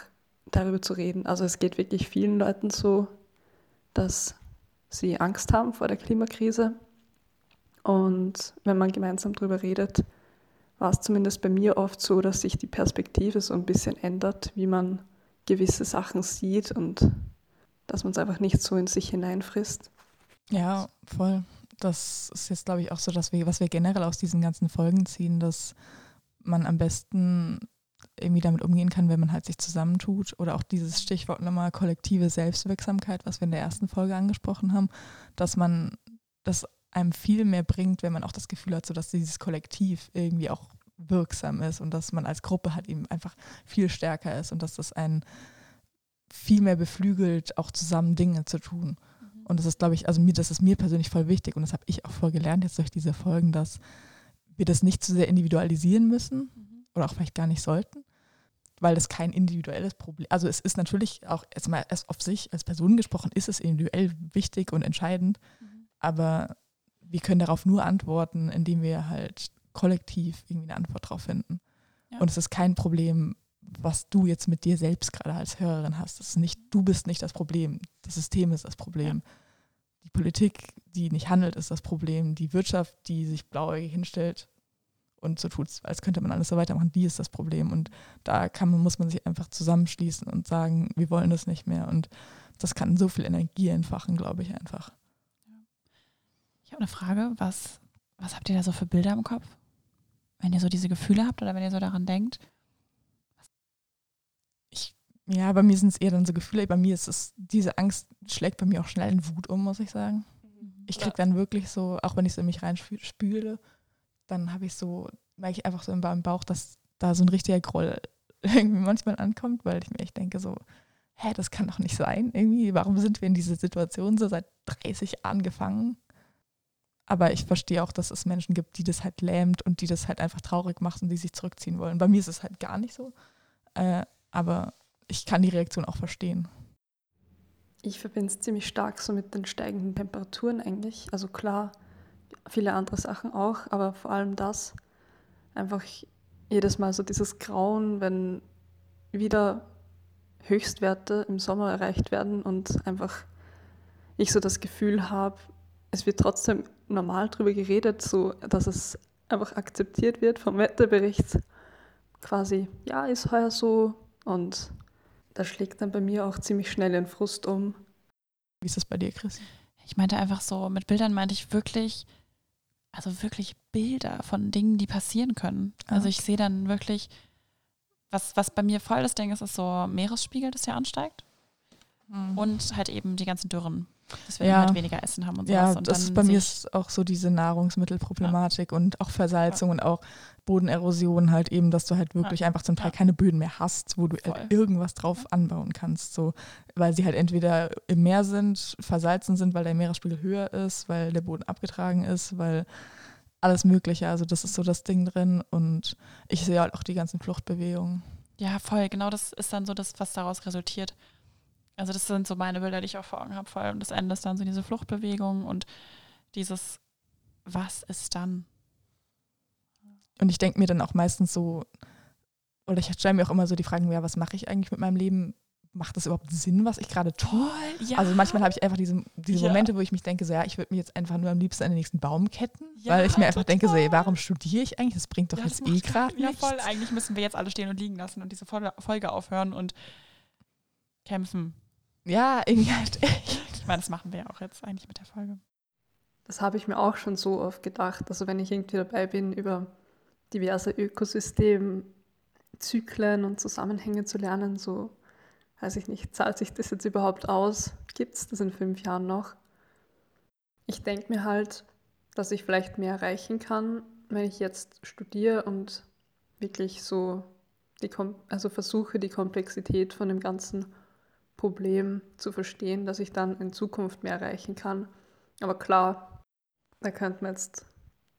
darüber zu reden. Also es geht wirklich vielen Leuten so, dass sie Angst haben vor der Klimakrise. Und wenn man gemeinsam darüber redet, war es zumindest bei mir oft so, dass sich die Perspektive so ein bisschen ändert, wie man gewisse Sachen sieht und dass man es einfach nicht so in sich hineinfrisst. Ja, voll. Das ist jetzt, glaube ich, auch so, dass wir, was wir generell aus diesen ganzen Folgen ziehen, dass man am besten irgendwie damit umgehen kann, wenn man halt sich zusammentut. Oder auch dieses Stichwort nochmal kollektive Selbstwirksamkeit, was wir in der ersten Folge angesprochen haben, dass man das einem viel mehr bringt, wenn man auch das Gefühl hat, so dass dieses Kollektiv irgendwie auch wirksam ist und dass man als Gruppe halt eben einfach viel stärker ist und dass das einen viel mehr beflügelt, auch zusammen Dinge zu tun. Mhm. Und das ist, glaube ich, also mir, das ist mir persönlich voll wichtig und das habe ich auch voll gelernt jetzt durch diese Folgen, dass wir das nicht zu sehr individualisieren müssen mhm. oder auch vielleicht gar nicht sollten, weil das kein individuelles Problem, also es ist natürlich auch erstmal erst auf sich als Person gesprochen, ist es individuell wichtig und entscheidend, mhm. aber wir können darauf nur antworten, indem wir halt kollektiv irgendwie eine Antwort darauf finden. Ja. Und es ist kein Problem, was du jetzt mit dir selbst gerade als Hörerin hast. Das ist nicht, du bist nicht das Problem. Das System ist das Problem. Ja. Die Politik, die nicht handelt, ist das Problem. Die Wirtschaft, die sich blauäugig hinstellt und so tut, als könnte man alles so weitermachen, die ist das Problem. Und da kann man, muss man sich einfach zusammenschließen und sagen, wir wollen das nicht mehr. Und das kann so viel Energie entfachen, glaube ich einfach habe eine Frage. Was, was habt ihr da so für Bilder im Kopf? Wenn ihr so diese Gefühle habt oder wenn ihr so daran denkt? Ich, ja, bei mir sind es eher dann so Gefühle. Bei mir ist es, diese Angst schlägt bei mir auch schnell in Wut um, muss ich sagen. Mhm. Ich kriege dann wirklich so, auch wenn ich so in mich reinspüle, dann habe ich so, merke ich einfach so im Bauch, dass da so ein richtiger Groll irgendwie manchmal ankommt, weil ich mir echt denke so, hä, das kann doch nicht sein irgendwie. Warum sind wir in dieser Situation so seit 30 Jahren gefangen? Aber ich verstehe auch, dass es Menschen gibt, die das halt lähmt und die das halt einfach traurig macht und die sich zurückziehen wollen. Bei mir ist es halt gar nicht so. Äh, aber ich kann die Reaktion auch verstehen. Ich verbinde es ziemlich stark so mit den steigenden Temperaturen eigentlich. Also klar, viele andere Sachen auch, aber vor allem das. Einfach jedes Mal so dieses Grauen, wenn wieder Höchstwerte im Sommer erreicht werden und einfach ich so das Gefühl habe, es wird trotzdem normal darüber geredet, so dass es einfach akzeptiert wird vom Wetterbericht. Quasi, ja, ist heuer so. Und da schlägt dann bei mir auch ziemlich schnell den Frust um. Wie ist das bei dir, Chris? Ich meinte einfach so, mit Bildern meinte ich wirklich also wirklich Bilder von Dingen, die passieren können. Also ich sehe dann wirklich, was, was bei mir voll das Ding ist, ist so Meeresspiegel, das ja ansteigt. Mhm. Und halt eben die ganzen Dürren. Dass wir ja. halt weniger Essen haben und sowas. Ja, und das ist bei mir ist auch so diese Nahrungsmittelproblematik ja. und auch Versalzung ja. und auch Bodenerosion halt eben, dass du halt wirklich einfach zum Teil keine Böden mehr hast, wo du halt irgendwas drauf anbauen kannst. So, weil sie halt entweder im Meer sind, versalzen sind, weil der Meeresspiegel höher ist, weil der Boden abgetragen ist, weil alles Mögliche. Also das ist so das Ding drin und ich sehe halt auch die ganzen Fluchtbewegungen. Ja, voll. Genau das ist dann so das, was daraus resultiert. Also das sind so meine Bilder, die ich auch vor Augen habe. Vor allem das Ende ist dann so diese Fluchtbewegung und dieses, was ist dann? Und ich denke mir dann auch meistens so, oder ich stelle mir auch immer so die Fragen, ja, was mache ich eigentlich mit meinem Leben? Macht das überhaupt Sinn, was ich gerade tue? Ja. Also manchmal habe ich einfach diese, diese ja. Momente, wo ich mich denke, so ja, ich würde mir jetzt einfach nur am liebsten an den nächsten Baum ketten, ja, weil ich mir einfach total. denke, so, ey, warum studiere ich eigentlich? Das bringt doch jetzt eh gerade nichts. Ja, voll. Eigentlich müssen wir jetzt alle stehen und liegen lassen und diese Folge aufhören und kämpfen. Ja, irgendwie halt echt. Ich meine, das machen wir ja auch jetzt eigentlich mit der Folge. Das habe ich mir auch schon so oft gedacht. Also wenn ich irgendwie dabei bin, über diverse Ökosystemzyklen und Zusammenhänge zu lernen, so weiß ich nicht, zahlt sich das jetzt überhaupt aus? Gibt es das in fünf Jahren noch? Ich denke mir halt, dass ich vielleicht mehr erreichen kann, wenn ich jetzt studiere und wirklich so die, also versuche, die Komplexität von dem ganzen Problem zu verstehen, dass ich dann in Zukunft mehr erreichen kann. Aber klar, da könnte man jetzt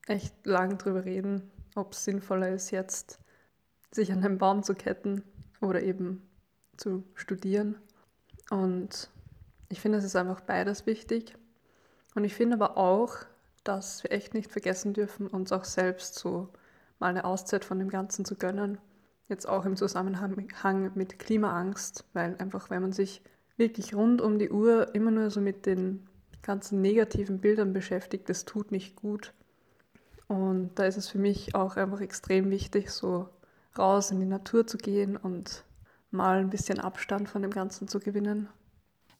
echt lang drüber reden, ob es sinnvoller ist, jetzt sich an einen Baum zu ketten oder eben zu studieren. Und ich finde, es ist einfach beides wichtig. Und ich finde aber auch, dass wir echt nicht vergessen dürfen, uns auch selbst so mal eine Auszeit von dem Ganzen zu gönnen. Jetzt auch im Zusammenhang mit Klimaangst, weil einfach, wenn man sich wirklich rund um die Uhr immer nur so mit den ganzen negativen Bildern beschäftigt, das tut nicht gut. Und da ist es für mich auch einfach extrem wichtig, so raus in die Natur zu gehen und mal ein bisschen Abstand von dem Ganzen zu gewinnen.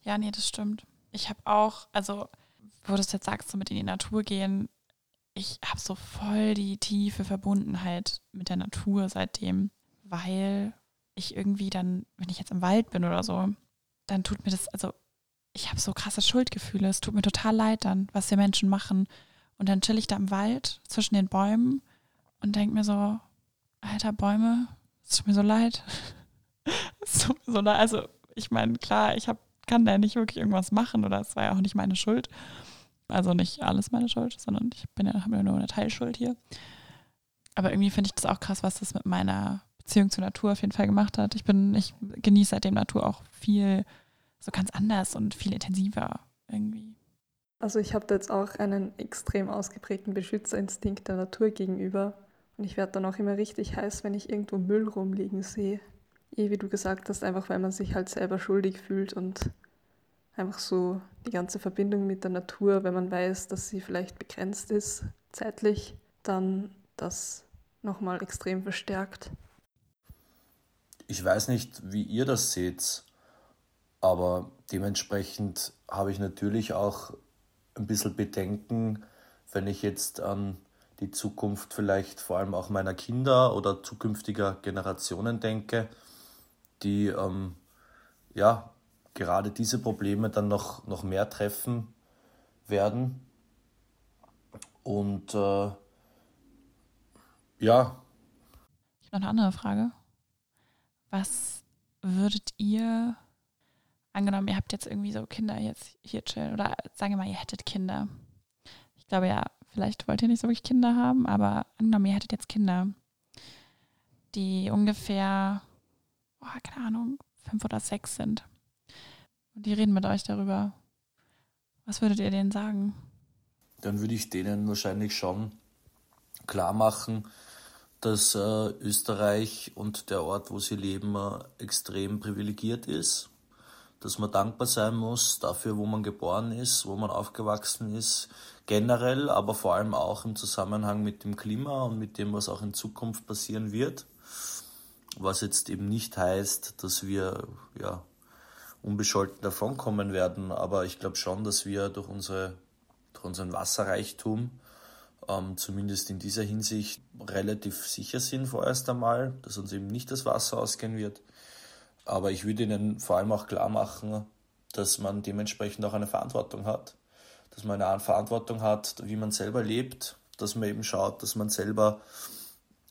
Ja, nee, das stimmt. Ich habe auch, also, wo du es jetzt sagst, so mit in die Natur gehen, ich habe so voll die tiefe Verbundenheit mit der Natur seitdem weil ich irgendwie dann, wenn ich jetzt im Wald bin oder so, dann tut mir das, also ich habe so krasse Schuldgefühle. Es tut mir total leid dann, was die Menschen machen. Und dann chill ich da im Wald zwischen den Bäumen und denke mir so, alter Bäume, es tut mir so leid. es tut mir so leid. Also ich meine, klar, ich hab, kann da nicht wirklich irgendwas machen oder es war ja auch nicht meine Schuld. Also nicht alles meine Schuld, sondern ich bin ja, ja nur eine Teilschuld hier. Aber irgendwie finde ich das auch krass, was das mit meiner Beziehung zur Natur auf jeden Fall gemacht hat. Ich bin, ich genieße seitdem Natur auch viel, so ganz anders und viel intensiver irgendwie. Also ich habe jetzt auch einen extrem ausgeprägten Beschützerinstinkt der Natur gegenüber. Und ich werde dann auch immer richtig heiß, wenn ich irgendwo Müll rumliegen sehe. Eh, wie du gesagt hast, einfach weil man sich halt selber schuldig fühlt und einfach so die ganze Verbindung mit der Natur, wenn man weiß, dass sie vielleicht begrenzt ist zeitlich, dann das nochmal extrem verstärkt. Ich weiß nicht, wie ihr das seht, aber dementsprechend habe ich natürlich auch ein bisschen Bedenken, wenn ich jetzt an die Zukunft vielleicht vor allem auch meiner Kinder oder zukünftiger Generationen denke, die ähm, ja gerade diese Probleme dann noch, noch mehr treffen werden. Und äh, ja. Ich habe noch eine andere Frage. Was würdet ihr, angenommen, ihr habt jetzt irgendwie so Kinder jetzt hier chillen oder sagen wir mal, ihr hättet Kinder. Ich glaube ja, vielleicht wollt ihr nicht so wirklich Kinder haben, aber angenommen, ihr hättet jetzt Kinder, die ungefähr, oh, keine Ahnung, fünf oder sechs sind. Und die reden mit euch darüber. Was würdet ihr denen sagen? Dann würde ich denen wahrscheinlich schon klar machen, dass äh, Österreich und der Ort, wo sie leben, äh, extrem privilegiert ist, dass man dankbar sein muss dafür, wo man geboren ist, wo man aufgewachsen ist, generell, aber vor allem auch im Zusammenhang mit dem Klima und mit dem, was auch in Zukunft passieren wird. Was jetzt eben nicht heißt, dass wir ja, unbescholten davonkommen werden, aber ich glaube schon, dass wir durch, unsere, durch unseren Wasserreichtum ähm, zumindest in dieser Hinsicht relativ sicher sind vorerst einmal, dass uns eben nicht das Wasser ausgehen wird. Aber ich würde ihnen vor allem auch klar machen, dass man dementsprechend auch eine Verantwortung hat. Dass man eine Verantwortung hat, wie man selber lebt, dass man eben schaut, dass man selber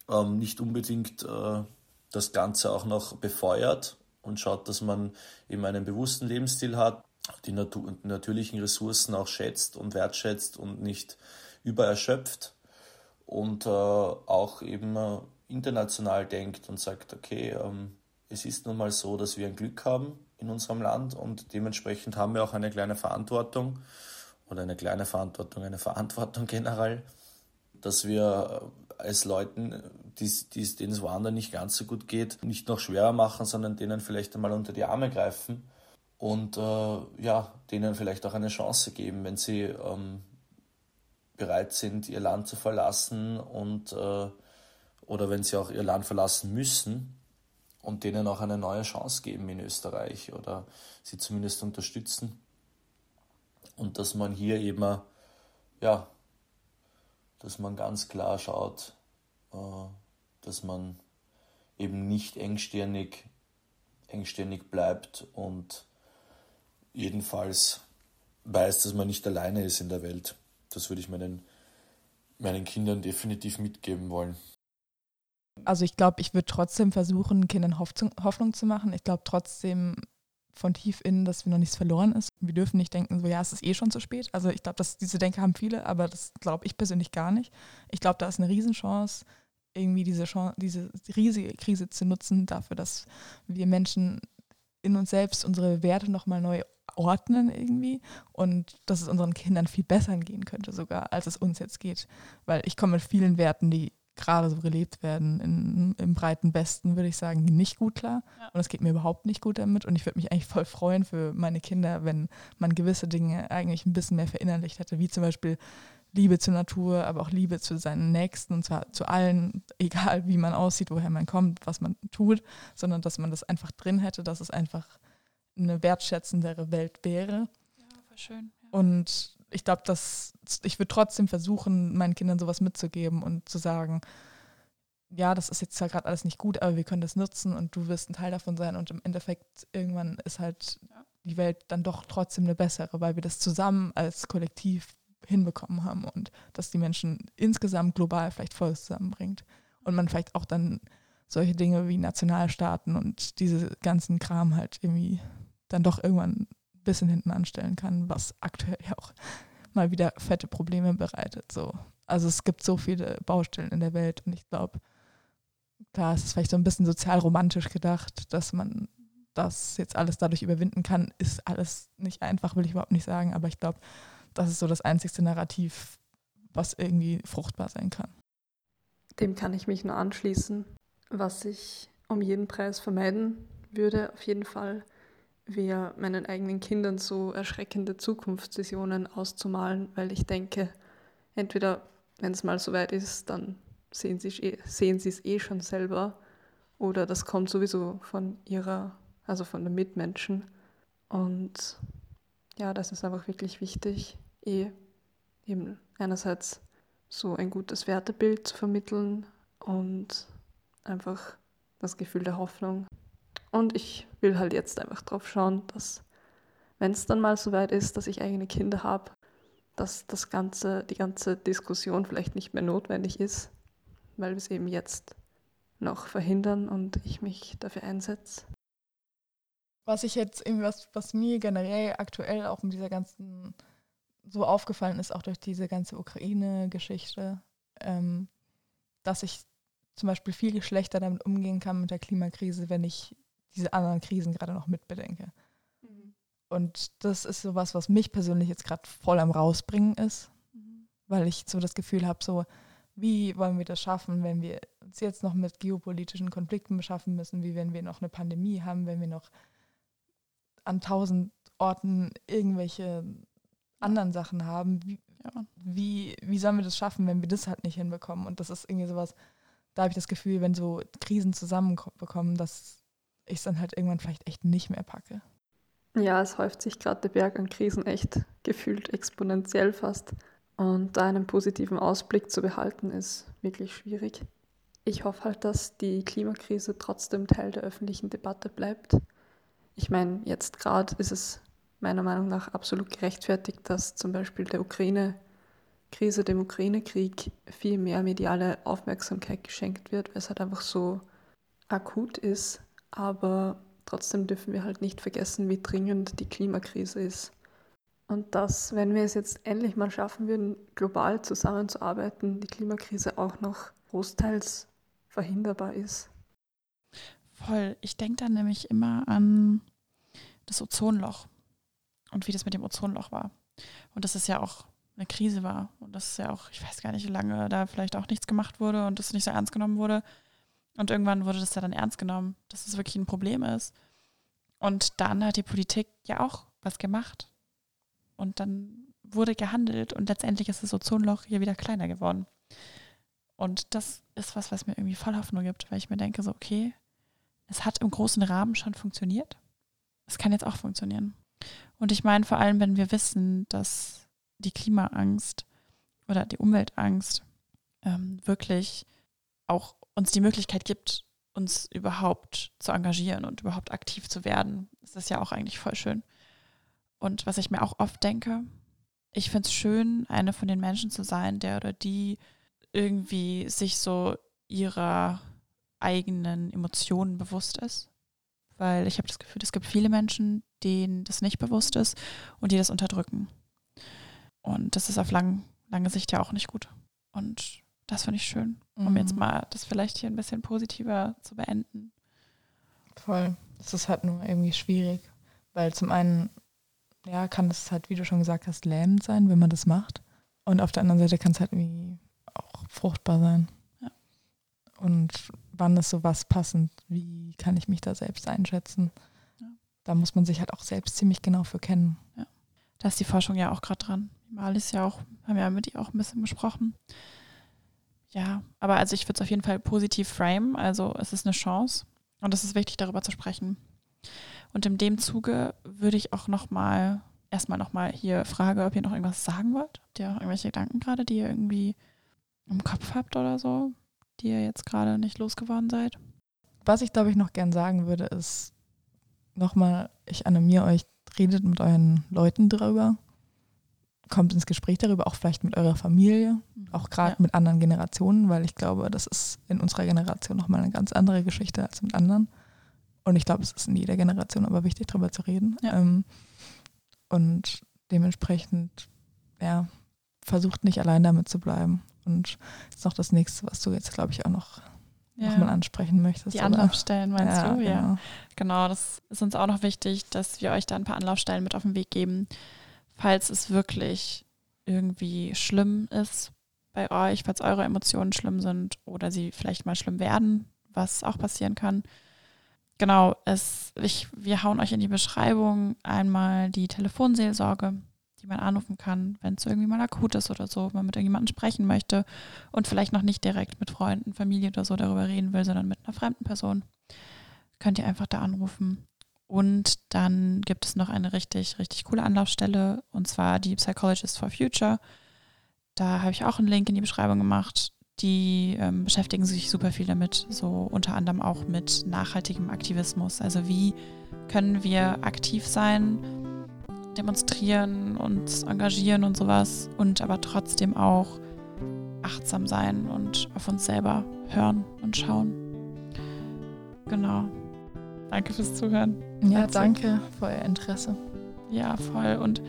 ähm, nicht unbedingt äh, das Ganze auch noch befeuert und schaut, dass man eben einen bewussten Lebensstil hat, die, Natur die natürlichen Ressourcen auch schätzt und wertschätzt und nicht übererschöpft und äh, auch eben äh, international denkt und sagt, okay, ähm, es ist nun mal so, dass wir ein Glück haben in unserem Land und dementsprechend haben wir auch eine kleine Verantwortung oder eine kleine Verantwortung, eine Verantwortung generell, dass wir äh, als Leuten, die, die, denen es woanders nicht ganz so gut geht, nicht noch schwerer machen, sondern denen vielleicht einmal unter die Arme greifen und äh, ja, denen vielleicht auch eine Chance geben, wenn sie ähm, bereit sind, ihr Land zu verlassen und äh, oder wenn sie auch ihr Land verlassen müssen und denen auch eine neue Chance geben in Österreich oder sie zumindest unterstützen. Und dass man hier eben, ja, dass man ganz klar schaut, äh, dass man eben nicht engstirnig, engstirnig bleibt und jedenfalls weiß, dass man nicht alleine ist in der Welt. Das würde ich meinen, meinen Kindern definitiv mitgeben wollen. Also ich glaube, ich würde trotzdem versuchen, Kindern Hoffnung zu machen. Ich glaube trotzdem von tief innen, dass wir noch nichts verloren ist. Wir dürfen nicht denken, so ja, es ist eh schon zu spät. Also ich glaube, diese Denke haben viele, aber das glaube ich persönlich gar nicht. Ich glaube, da ist eine Riesenchance, irgendwie diese, Chance, diese riesige Krise zu nutzen dafür, dass wir Menschen in uns selbst unsere Werte nochmal neu ordnen irgendwie und dass es unseren Kindern viel besser gehen könnte sogar, als es uns jetzt geht. Weil ich komme mit vielen Werten, die gerade so gelebt werden, in, im breiten Besten, würde ich sagen, nicht gut klar. Ja. Und es geht mir überhaupt nicht gut damit. Und ich würde mich eigentlich voll freuen für meine Kinder, wenn man gewisse Dinge eigentlich ein bisschen mehr verinnerlicht hätte, wie zum Beispiel Liebe zur Natur, aber auch Liebe zu seinen Nächsten und zwar zu allen, egal wie man aussieht, woher man kommt, was man tut, sondern dass man das einfach drin hätte, dass es einfach eine wertschätzendere Welt wäre. Ja, voll schön. Ja. Und ich glaube, dass ich würde trotzdem versuchen, meinen Kindern sowas mitzugeben und zu sagen, ja, das ist jetzt ja gerade alles nicht gut, aber wir können das nutzen und du wirst ein Teil davon sein und im Endeffekt irgendwann ist halt ja. die Welt dann doch trotzdem eine bessere, weil wir das zusammen als Kollektiv hinbekommen haben und dass die Menschen insgesamt global vielleicht voll zusammenbringt und man vielleicht auch dann solche Dinge wie Nationalstaaten und diese ganzen Kram halt irgendwie dann doch irgendwann ein bisschen hinten anstellen kann, was aktuell ja auch mal wieder fette Probleme bereitet. So. Also es gibt so viele Baustellen in der Welt und ich glaube, da ist es vielleicht so ein bisschen sozial romantisch gedacht, dass man das jetzt alles dadurch überwinden kann, ist alles nicht einfach, will ich überhaupt nicht sagen, aber ich glaube, das ist so das einzigste Narrativ, was irgendwie fruchtbar sein kann. Dem kann ich mich nur anschließen. Was ich um jeden Preis vermeiden würde, auf jeden Fall, wäre meinen eigenen Kindern so erschreckende Zukunftsvisionen auszumalen, weil ich denke, entweder, wenn es mal soweit ist, dann sehen sie, eh, es eh schon selber oder das kommt sowieso von ihrer, also von den Mitmenschen. Und ja, das ist einfach wirklich wichtig, eh eben einerseits so ein gutes Wertebild zu vermitteln und einfach das Gefühl der Hoffnung. Und ich will halt jetzt einfach drauf schauen, dass, wenn es dann mal so weit ist, dass ich eigene Kinder habe, dass das ganze, die ganze Diskussion vielleicht nicht mehr notwendig ist, weil wir es eben jetzt noch verhindern und ich mich dafür einsetze. Was ich jetzt irgendwie, was, mir generell aktuell auch mit dieser ganzen so aufgefallen ist, auch durch diese ganze Ukraine-Geschichte, ähm, dass ich zum Beispiel viel schlechter damit umgehen kann mit der Klimakrise, wenn ich diese anderen Krisen gerade noch mitbedenke. Mhm. Und das ist sowas, was mich persönlich jetzt gerade voll am Rausbringen ist, mhm. weil ich so das Gefühl habe, so, wie wollen wir das schaffen, wenn wir uns jetzt noch mit geopolitischen Konflikten beschaffen müssen, wie wenn wir noch eine Pandemie haben, wenn wir noch an tausend Orten irgendwelche anderen Sachen haben. Wie, ja. wie, wie sollen wir das schaffen, wenn wir das halt nicht hinbekommen? Und das ist irgendwie sowas, da habe ich das Gefühl, wenn so Krisen zusammenbekommen, dass ich es dann halt irgendwann vielleicht echt nicht mehr packe. Ja, es häuft sich gerade der Berg an Krisen echt gefühlt exponentiell fast. Und da einen positiven Ausblick zu behalten, ist wirklich schwierig. Ich hoffe halt, dass die Klimakrise trotzdem Teil der öffentlichen Debatte bleibt. Ich meine, jetzt gerade ist es meiner Meinung nach absolut gerechtfertigt, dass zum Beispiel der Ukraine-Krise, dem Ukraine-Krieg viel mehr mediale Aufmerksamkeit geschenkt wird, weil es halt einfach so akut ist. Aber trotzdem dürfen wir halt nicht vergessen, wie dringend die Klimakrise ist. Und dass, wenn wir es jetzt endlich mal schaffen würden, global zusammenzuarbeiten, die Klimakrise auch noch großteils verhinderbar ist. Voll. Ich denke dann nämlich immer an das Ozonloch und wie das mit dem Ozonloch war. Und dass es ja auch eine Krise war und dass es ja auch, ich weiß gar nicht, wie lange da vielleicht auch nichts gemacht wurde und das nicht so ernst genommen wurde. Und irgendwann wurde das ja dann ernst genommen, dass es wirklich ein Problem ist. Und dann hat die Politik ja auch was gemacht. Und dann wurde gehandelt und letztendlich ist das Ozonloch hier wieder kleiner geworden. Und das ist was, was mir irgendwie voll Hoffnung gibt, weil ich mir denke, so, okay, es hat im großen Rahmen schon funktioniert. Es kann jetzt auch funktionieren. Und ich meine vor allem, wenn wir wissen, dass die Klimaangst oder die Umweltangst ähm, wirklich auch uns die Möglichkeit gibt, uns überhaupt zu engagieren und überhaupt aktiv zu werden, ist das ja auch eigentlich voll schön. Und was ich mir auch oft denke, ich finde es schön, eine von den Menschen zu sein, der oder die irgendwie sich so ihrer eigenen Emotionen bewusst ist. Weil ich habe das Gefühl, es gibt viele Menschen, denen das nicht bewusst ist und die das unterdrücken. Und das ist auf lang, lange Sicht ja auch nicht gut. Und das finde ich schön, um mhm. jetzt mal das vielleicht hier ein bisschen positiver zu beenden. Voll. Das ist halt nur irgendwie schwierig, weil zum einen, ja, kann das halt, wie du schon gesagt hast, lähmend sein, wenn man das macht. Und auf der anderen Seite kann es halt irgendwie auch fruchtbar sein. Ja. Und wann ist sowas passend? Wie kann ich mich da selbst einschätzen? Ja. Da muss man sich halt auch selbst ziemlich genau für kennen. Ja. Da ist die Forschung ja auch gerade dran. Mal ist ja auch, haben wir ja mit ihr auch ein bisschen gesprochen. Ja, aber also ich würde es auf jeden Fall positiv frame. Also es ist eine Chance und es ist wichtig, darüber zu sprechen. Und in dem Zuge würde ich auch nochmal, erstmal nochmal hier frage, ob ihr noch irgendwas sagen wollt. Habt ihr irgendwelche Gedanken gerade, die ihr irgendwie im Kopf habt oder so, die ihr jetzt gerade nicht losgeworden seid? Was ich, glaube ich, noch gern sagen würde, ist nochmal, ich animiere euch, redet mit euren Leuten drüber, kommt ins Gespräch darüber, auch vielleicht mit eurer Familie, mhm. auch gerade ja. mit anderen Generationen, weil ich glaube, das ist in unserer Generation nochmal eine ganz andere Geschichte als mit anderen. Und ich glaube, es ist in jeder Generation aber wichtig, darüber zu reden. Ja. Ähm, und dementsprechend, ja, versucht nicht allein damit zu bleiben. Und das ist noch das nächste, was du jetzt, glaube ich, auch noch, ja. noch mal ansprechen möchtest. Die Anlaufstellen, oder? meinst ja, du? Ja. Genau. genau, das ist uns auch noch wichtig, dass wir euch da ein paar Anlaufstellen mit auf den Weg geben, falls es wirklich irgendwie schlimm ist bei euch, falls eure Emotionen schlimm sind oder sie vielleicht mal schlimm werden, was auch passieren kann. Genau, es, ich, wir hauen euch in die Beschreibung einmal die Telefonseelsorge die man anrufen kann, wenn es irgendwie mal akut ist oder so, wenn man mit irgendjemandem sprechen möchte und vielleicht noch nicht direkt mit Freunden, Familie oder so darüber reden will, sondern mit einer fremden Person, könnt ihr einfach da anrufen. Und dann gibt es noch eine richtig, richtig coole Anlaufstelle und zwar die Psychologist for Future. Da habe ich auch einen Link in die Beschreibung gemacht. Die ähm, beschäftigen sich super viel damit, so unter anderem auch mit nachhaltigem Aktivismus. Also wie können wir aktiv sein, demonstrieren und engagieren und sowas und aber trotzdem auch achtsam sein und auf uns selber hören und schauen. Genau. Danke fürs Zuhören. Ja, Herzlich. danke für euer Interesse. Ja, voll. Und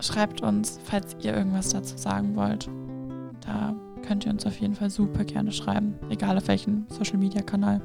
schreibt uns, falls ihr irgendwas dazu sagen wollt. Da könnt ihr uns auf jeden Fall super gerne schreiben, egal auf welchem Social-Media-Kanal.